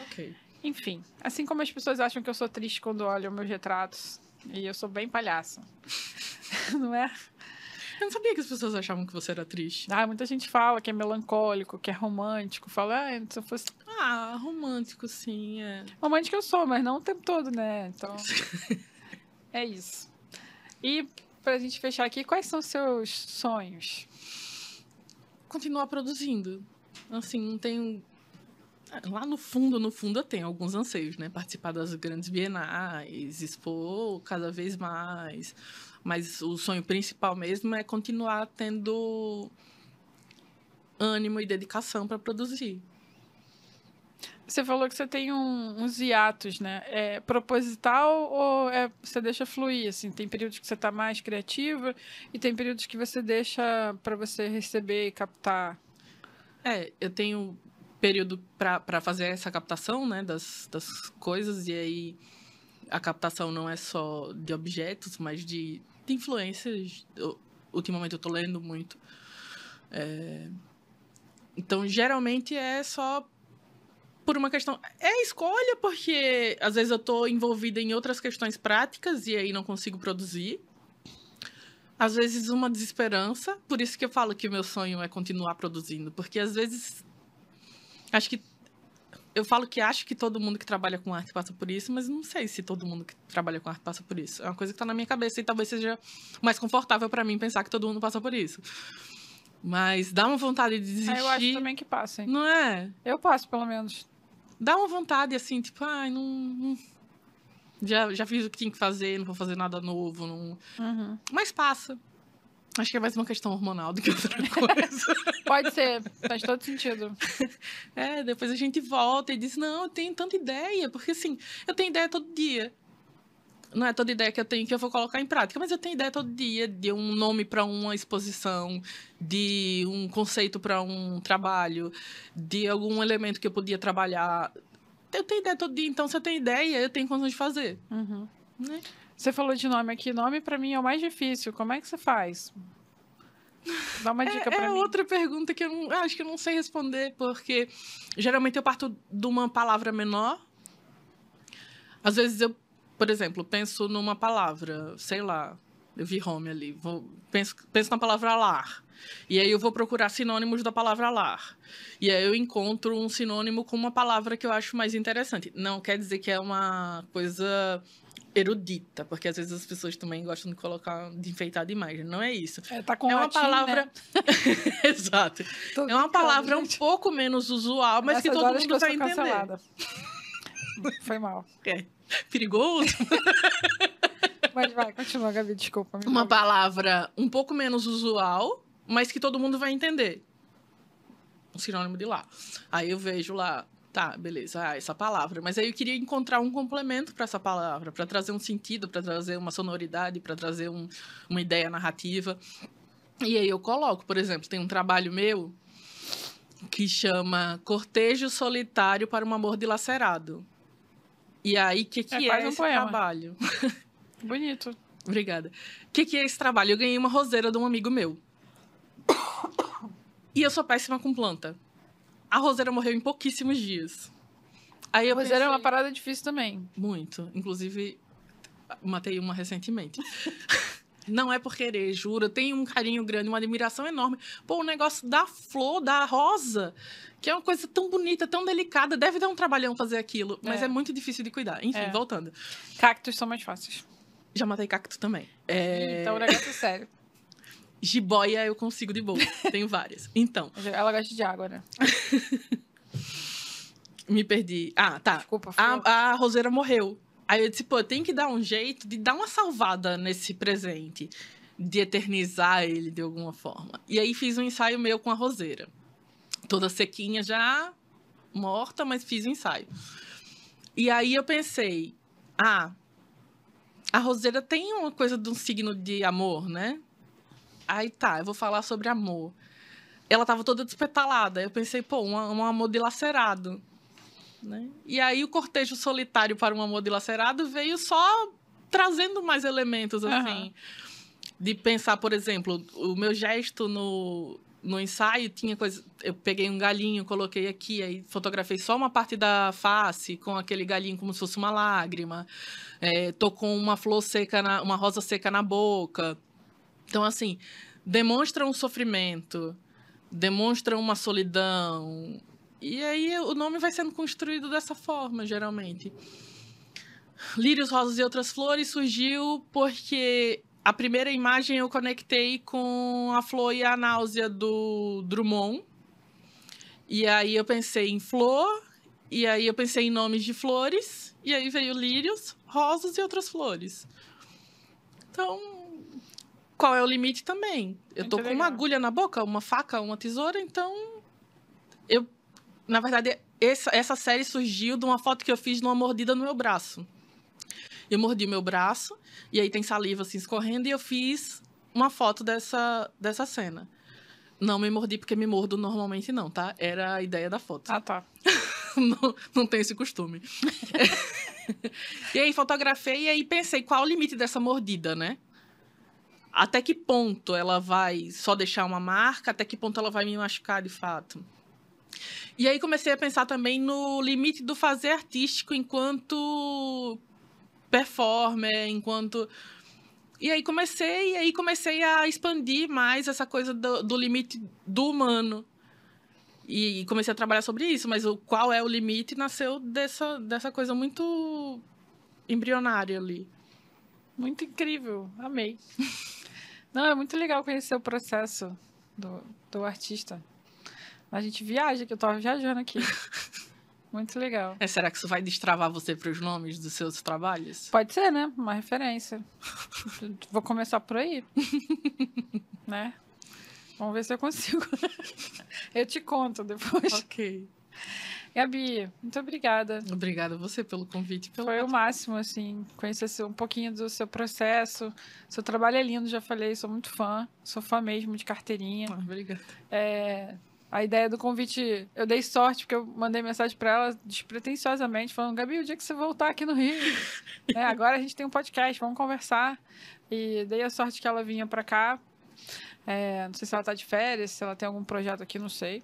Ok. Enfim, assim como as pessoas acham que eu sou triste quando olham meus retratos. E eu sou bem palhaça. Não é? Eu não sabia que as pessoas achavam que você era triste. Ah, muita gente fala que é melancólico, que é romântico. Fala, ah, se eu fosse. Ah, romântico, sim, é. Romântico eu sou, mas não o tempo todo, né? Então. é isso. E pra gente fechar aqui, quais são os seus sonhos? Continuar produzindo. Assim, não tenho. Lá no fundo, no fundo, eu tenho alguns anseios, né? Participar das grandes bienais, expor cada vez mais. Mas o sonho principal mesmo é continuar tendo ânimo e dedicação para produzir. Você falou que você tem um- uns hiatos, né? É proposital ou é, você deixa fluir? Assim, tem períodos que você está mais criativa e tem períodos que você deixa para você receber e captar. É, eu tenho período para fazer essa captação, né, das, das coisas, e aí a captação não é só de objetos, mas de, de influências. Eu- ultimamente eu tô lendo muito. É, então, geralmente é só por uma questão. É escolha, porque às vezes eu tô envolvida em outras questões práticas e aí não consigo produzir. Às vezes uma desesperança, por isso que eu falo que o meu sonho é continuar produzindo, porque às vezes acho que eu falo que acho que todo mundo que trabalha com arte passa por isso, mas não sei se todo mundo que trabalha com arte passa por isso. É uma coisa que tá na minha cabeça e talvez seja mais confortável para mim pensar que todo mundo passa por isso. Mas dá uma vontade de desistir. Ah, eu acho também que passa, hein? Não é? Eu passo, pelo menos. Dá uma vontade assim, tipo, ai, não, não- já já fiz o que tinha que fazer, não vou fazer nada novo, não. Uhum. Mas passa. Acho que é mais uma questão hormonal do que outra coisa. Pode ser, faz todo sentido. É, depois a gente volta e diz, não, eu tenho tanta ideia, porque assim, eu tenho ideia todo dia. Não é toda ideia que eu tenho que eu vou colocar em prática, mas eu tenho ideia todo dia de um nome para uma exposição, de um conceito para um trabalho, de algum elemento que eu podia trabalhar. Eu tenho ideia todo dia, então se eu tenho ideia, eu tenho condições de fazer. Uhum. Né? Você falou de nome aqui. Nome pra mim é o mais difícil. Como é que você faz? Dá uma dica É, pra é mim. outra pergunta que eu não, eu acho que eu não sei responder, porque geralmente eu parto de uma palavra menor. Às vezes eu, por exemplo, penso numa palavra, sei lá, eu vi home ali, vou, penso, penso na palavra lar. E aí eu vou procurar sinônimos da palavra lar. E aí eu encontro um sinônimo com uma palavra que eu acho mais interessante. Não quer dizer que é uma coisa erudita, porque às vezes as pessoas também gostam de colocar, de enfeitar demais. Não é isso. É, tá com é uma latim, palavra. Né? Exato. Tô É uma palavra um gente. pouco menos usual, mas que todo mundo vai entender. cancelada. Foi mal. É perigoso. Mas vai, continua, Gabi, desculpa. Uma palavra um pouco menos usual, mas que todo mundo vai entender. Um sinônimo de lá. Aí eu vejo lá, tá, beleza, ah, essa palavra. Mas aí eu queria encontrar um complemento para essa palavra, para trazer um sentido, para trazer uma sonoridade, para trazer um- uma ideia narrativa. E aí eu coloco, por exemplo, tem um trabalho meu que chama Cortejo Solitário para um Amor Dilacerado. E aí, o que, que É é, um esse poema. trabalho? Bonito. Obrigada. O que, que é esse trabalho? Eu ganhei uma roseira de um amigo meu. E eu sou péssima com planta. A roseira morreu em pouquíssimos dias. Aí eu Roseira é pensei- uma parada difícil também. Muito. Inclusive, matei uma recentemente. Não é por querer, juro. Tenho um carinho grande, uma admiração enorme. Pô, o negócio da flor, da rosa, que é uma coisa tão bonita, tão delicada. Deve dar um trabalhão fazer aquilo, mas É. é, muito difícil de cuidar. Enfim, É. voltando. Cactos são mais fáceis. Já matei cacto também. É... Então o negócio é sério. Jiboia eu consigo de boa. Tenho várias. Então, Ela gosta de água, né? me perdi. Ah, tá. Desculpa. A, a Roseira morreu. Aí eu disse, pô, tem que dar um jeito de dar uma salvada nesse presente. De eternizar ele de alguma forma. E aí fiz um ensaio meu com a Roseira. Toda sequinha já, morta, mas fiz o ensaio. E aí eu pensei, ah, a Roseira tem uma coisa de um signo de amor, né? Aí tá, eu vou falar sobre amor. Ela tava toda despetalada. Eu pensei, pô, um, um amor dilacerado. Né? E aí o cortejo solitário para um amor dilacerado veio só trazendo mais elementos, assim. Aham. De pensar, por exemplo, o meu gesto no, no ensaio tinha coisa. Eu peguei um galinho, coloquei aqui, aí fotografei só uma parte da face com aquele galinho como se fosse uma lágrima. É, tô com uma flor seca, na, uma rosa seca na boca. Então, assim, demonstra um sofrimento, demonstra uma solidão. E aí o nome vai sendo construído dessa forma, geralmente. Lírios, rosas e outras flores surgiu porque a primeira imagem eu conectei com a flor e a náusea do Drummond. E aí eu pensei em flor, e aí eu pensei em nomes de flores, e aí veio lírios, rosas e outras flores. Então, qual é o limite também? Eu Muito tô com uma legal. agulha na boca, uma faca, uma tesoura, então eu, na verdade, essa, essa série surgiu de uma foto que eu fiz numa mordida no meu braço. Eu mordi o meu braço, e aí tem saliva assim escorrendo, e eu fiz uma foto dessa, dessa cena. Não me mordi porque me mordo normalmente, não, tá? Era a ideia da foto. Ah, tá. não, não tenho esse costume. e aí fotografei e aí pensei qual o limite dessa mordida, né? Até que ponto ela vai só deixar uma marca, até que ponto ela vai me machucar de fato. E aí comecei a pensar também no limite do fazer artístico enquanto performer, enquanto e aí comecei, e aí comecei a expandir mais essa coisa do, do limite do humano. E comecei a trabalhar sobre isso, mas o qual é o limite nasceu dessa, dessa coisa muito embrionária ali. Muito incrível. Amei. Não, é muito legal conhecer o processo do, do artista. A gente viaja, que eu tava viajando aqui. Muito legal. É, será que isso vai destravar você para os nomes dos seus trabalhos? Pode ser, né? Uma referência. Vou começar por aí. né? Vamos ver se eu consigo. eu te conto depois. Ok. Gabi, muito obrigada. Obrigada a você pelo convite. Pelo Foi o máximo, assim, conhecer um pouquinho do seu processo. Seu trabalho é lindo, já falei, sou muito fã. Sou fã mesmo de carteirinha. Ah, obrigada. É, a ideia do convite, eu dei sorte, porque eu mandei mensagem pra ela despretensiosamente, falando, Gabi, o dia que você voltar aqui no Rio, né, agora a gente tem um podcast, vamos conversar. E dei a sorte que ela vinha pra cá. É, não sei se ela tá de férias, se ela tem algum projeto aqui, não sei.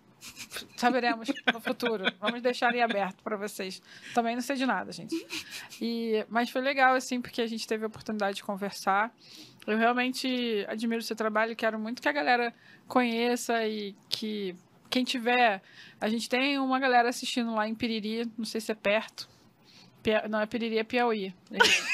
Saberemos no futuro. Vamos deixar em aberto para vocês. Também não sei de nada, gente. E, mas foi legal, assim, porque a gente teve a oportunidade de conversar. Eu realmente admiro o seu trabalho quero muito que a galera conheça e que quem tiver. A gente tem uma galera assistindo lá em Piriri, não sei se é perto. Não, é Piriri, é Piauí.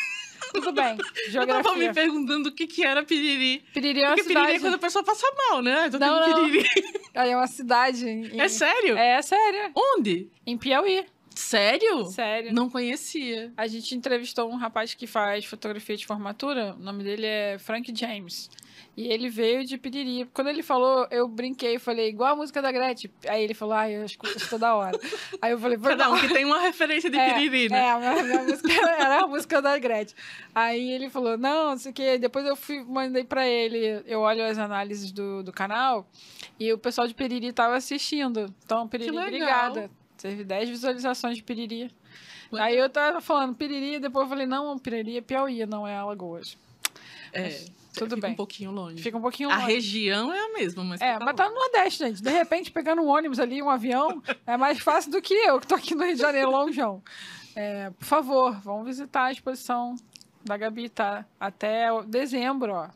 Tudo bem, Eu tava me geografia. perguntando o que, que era piriri. Piriri é uma Porque piriri cidade. é quando a pessoa passa mal, né? Tô Não, tendo não. piriri. É uma cidade. Em... É sério? É sério. Onde? Em Piauí. Sério? Sério. Não conhecia. A gente entrevistou um rapaz que faz fotografia de formatura. O nome dele é Frank James. E ele veio de Piriri. Quando ele falou, eu brinquei, falei, igual a música da Gretchen. Aí ele falou, ai, eu escuto isso toda hora. Aí eu falei, foi Cada um que tem uma referência de É, piriri, né? É, a minha, minha música era a música da Gretchen. Aí ele falou, não, não sei o que. Depois eu fui, mandei pra ele, eu olho as análises do, do canal e o pessoal de Piriri tava assistindo. Então, Piriri, obrigada. Teve 10 visualizações de Piriri. Aí eu tava falando Piriri, depois eu falei, não, Piriri é Piauí, não é Alagoas. É, tudo fica bem. um pouquinho longe. Fica um pouquinho A longe. região é a mesma, mas. É, fica mas tá no Nordeste, gente. De repente, pegando um ônibus ali, um avião, é mais fácil do que eu, que tô aqui no Rio de Janeiro, longeão. É, por favor, vamos visitar a exposição da Gabi, tá? Até dezembro, ó.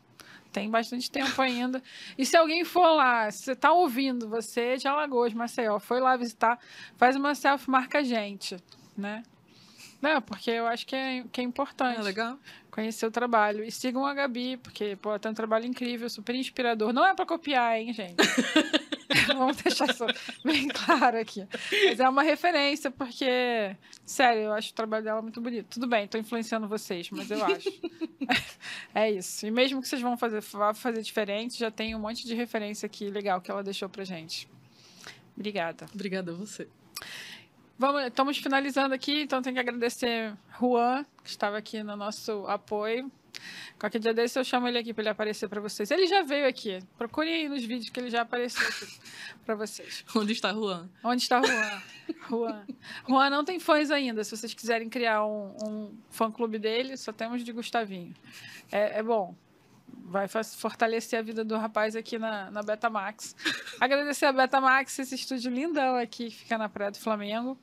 Tem bastante tempo ainda. E se alguém for lá, se você tá ouvindo, você de Alagoas, Maceió, foi lá visitar, faz uma selfie, marca a gente, né? Não, porque eu acho que é, que é importante. É legal. Conhecer o trabalho. E sigam a Gabi, porque, pô, tem um trabalho incrível, super inspirador. Não é para copiar, hein, gente? Vamos deixar isso bem claro aqui. Mas é uma referência, porque, sério, eu acho o trabalho dela muito bonito. Tudo bem, tô influenciando vocês, mas eu acho. é isso. E mesmo que vocês vão fazer, vá fazer diferente, já tem um monte de referência aqui legal que ela deixou pra gente. Obrigada. Obrigada a você. Vamos, estamos finalizando aqui, então tenho que agradecer Juan, que estava aqui no nosso apoio. Qualquer dia desse eu chamo ele aqui para ele aparecer para vocês. Ele já veio aqui. Procurem aí nos vídeos que ele já apareceu para vocês. Onde está Juan? Onde está Juan? Juan. Juan não tem fãs ainda. Se vocês quiserem criar um, um fã-clube dele, só temos de Gustavinho. É, é bom vai fortalecer a vida do rapaz aqui na, na Betamax. Agradecer a Betamax, esse estúdio lindão aqui que fica na Praia do Flamengo,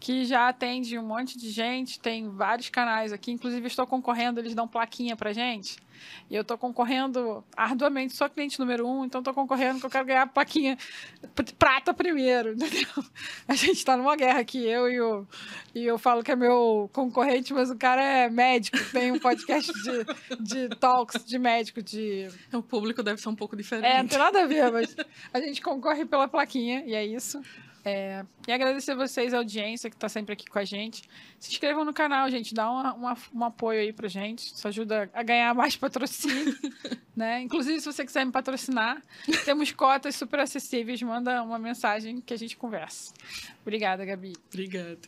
que já atende um monte de gente, tem vários canais aqui, inclusive estou concorrendo, eles dão plaquinha pra gente. E eu estou concorrendo arduamente, sou cliente número um, então estou concorrendo que eu quero ganhar a plaquinha prata primeiro, entendeu? A gente está numa guerra aqui, eu e o. E eu falo que é meu concorrente, mas o cara é médico, tem um podcast de, de talks de médico, de. O público deve ser um pouco diferente. É, não tem nada a ver, mas a gente concorre pela plaquinha, e é isso. É, e agradecer vocês, a audiência que está sempre aqui com a gente. Se inscrevam no canal, gente. Dá uma, uma, um apoio aí pra gente. Isso ajuda a ganhar mais patrocínio. né? Inclusive, se você quiser me patrocinar, temos cotas super acessíveis. Manda uma mensagem que a gente conversa. Obrigada, Gabi. Obrigada.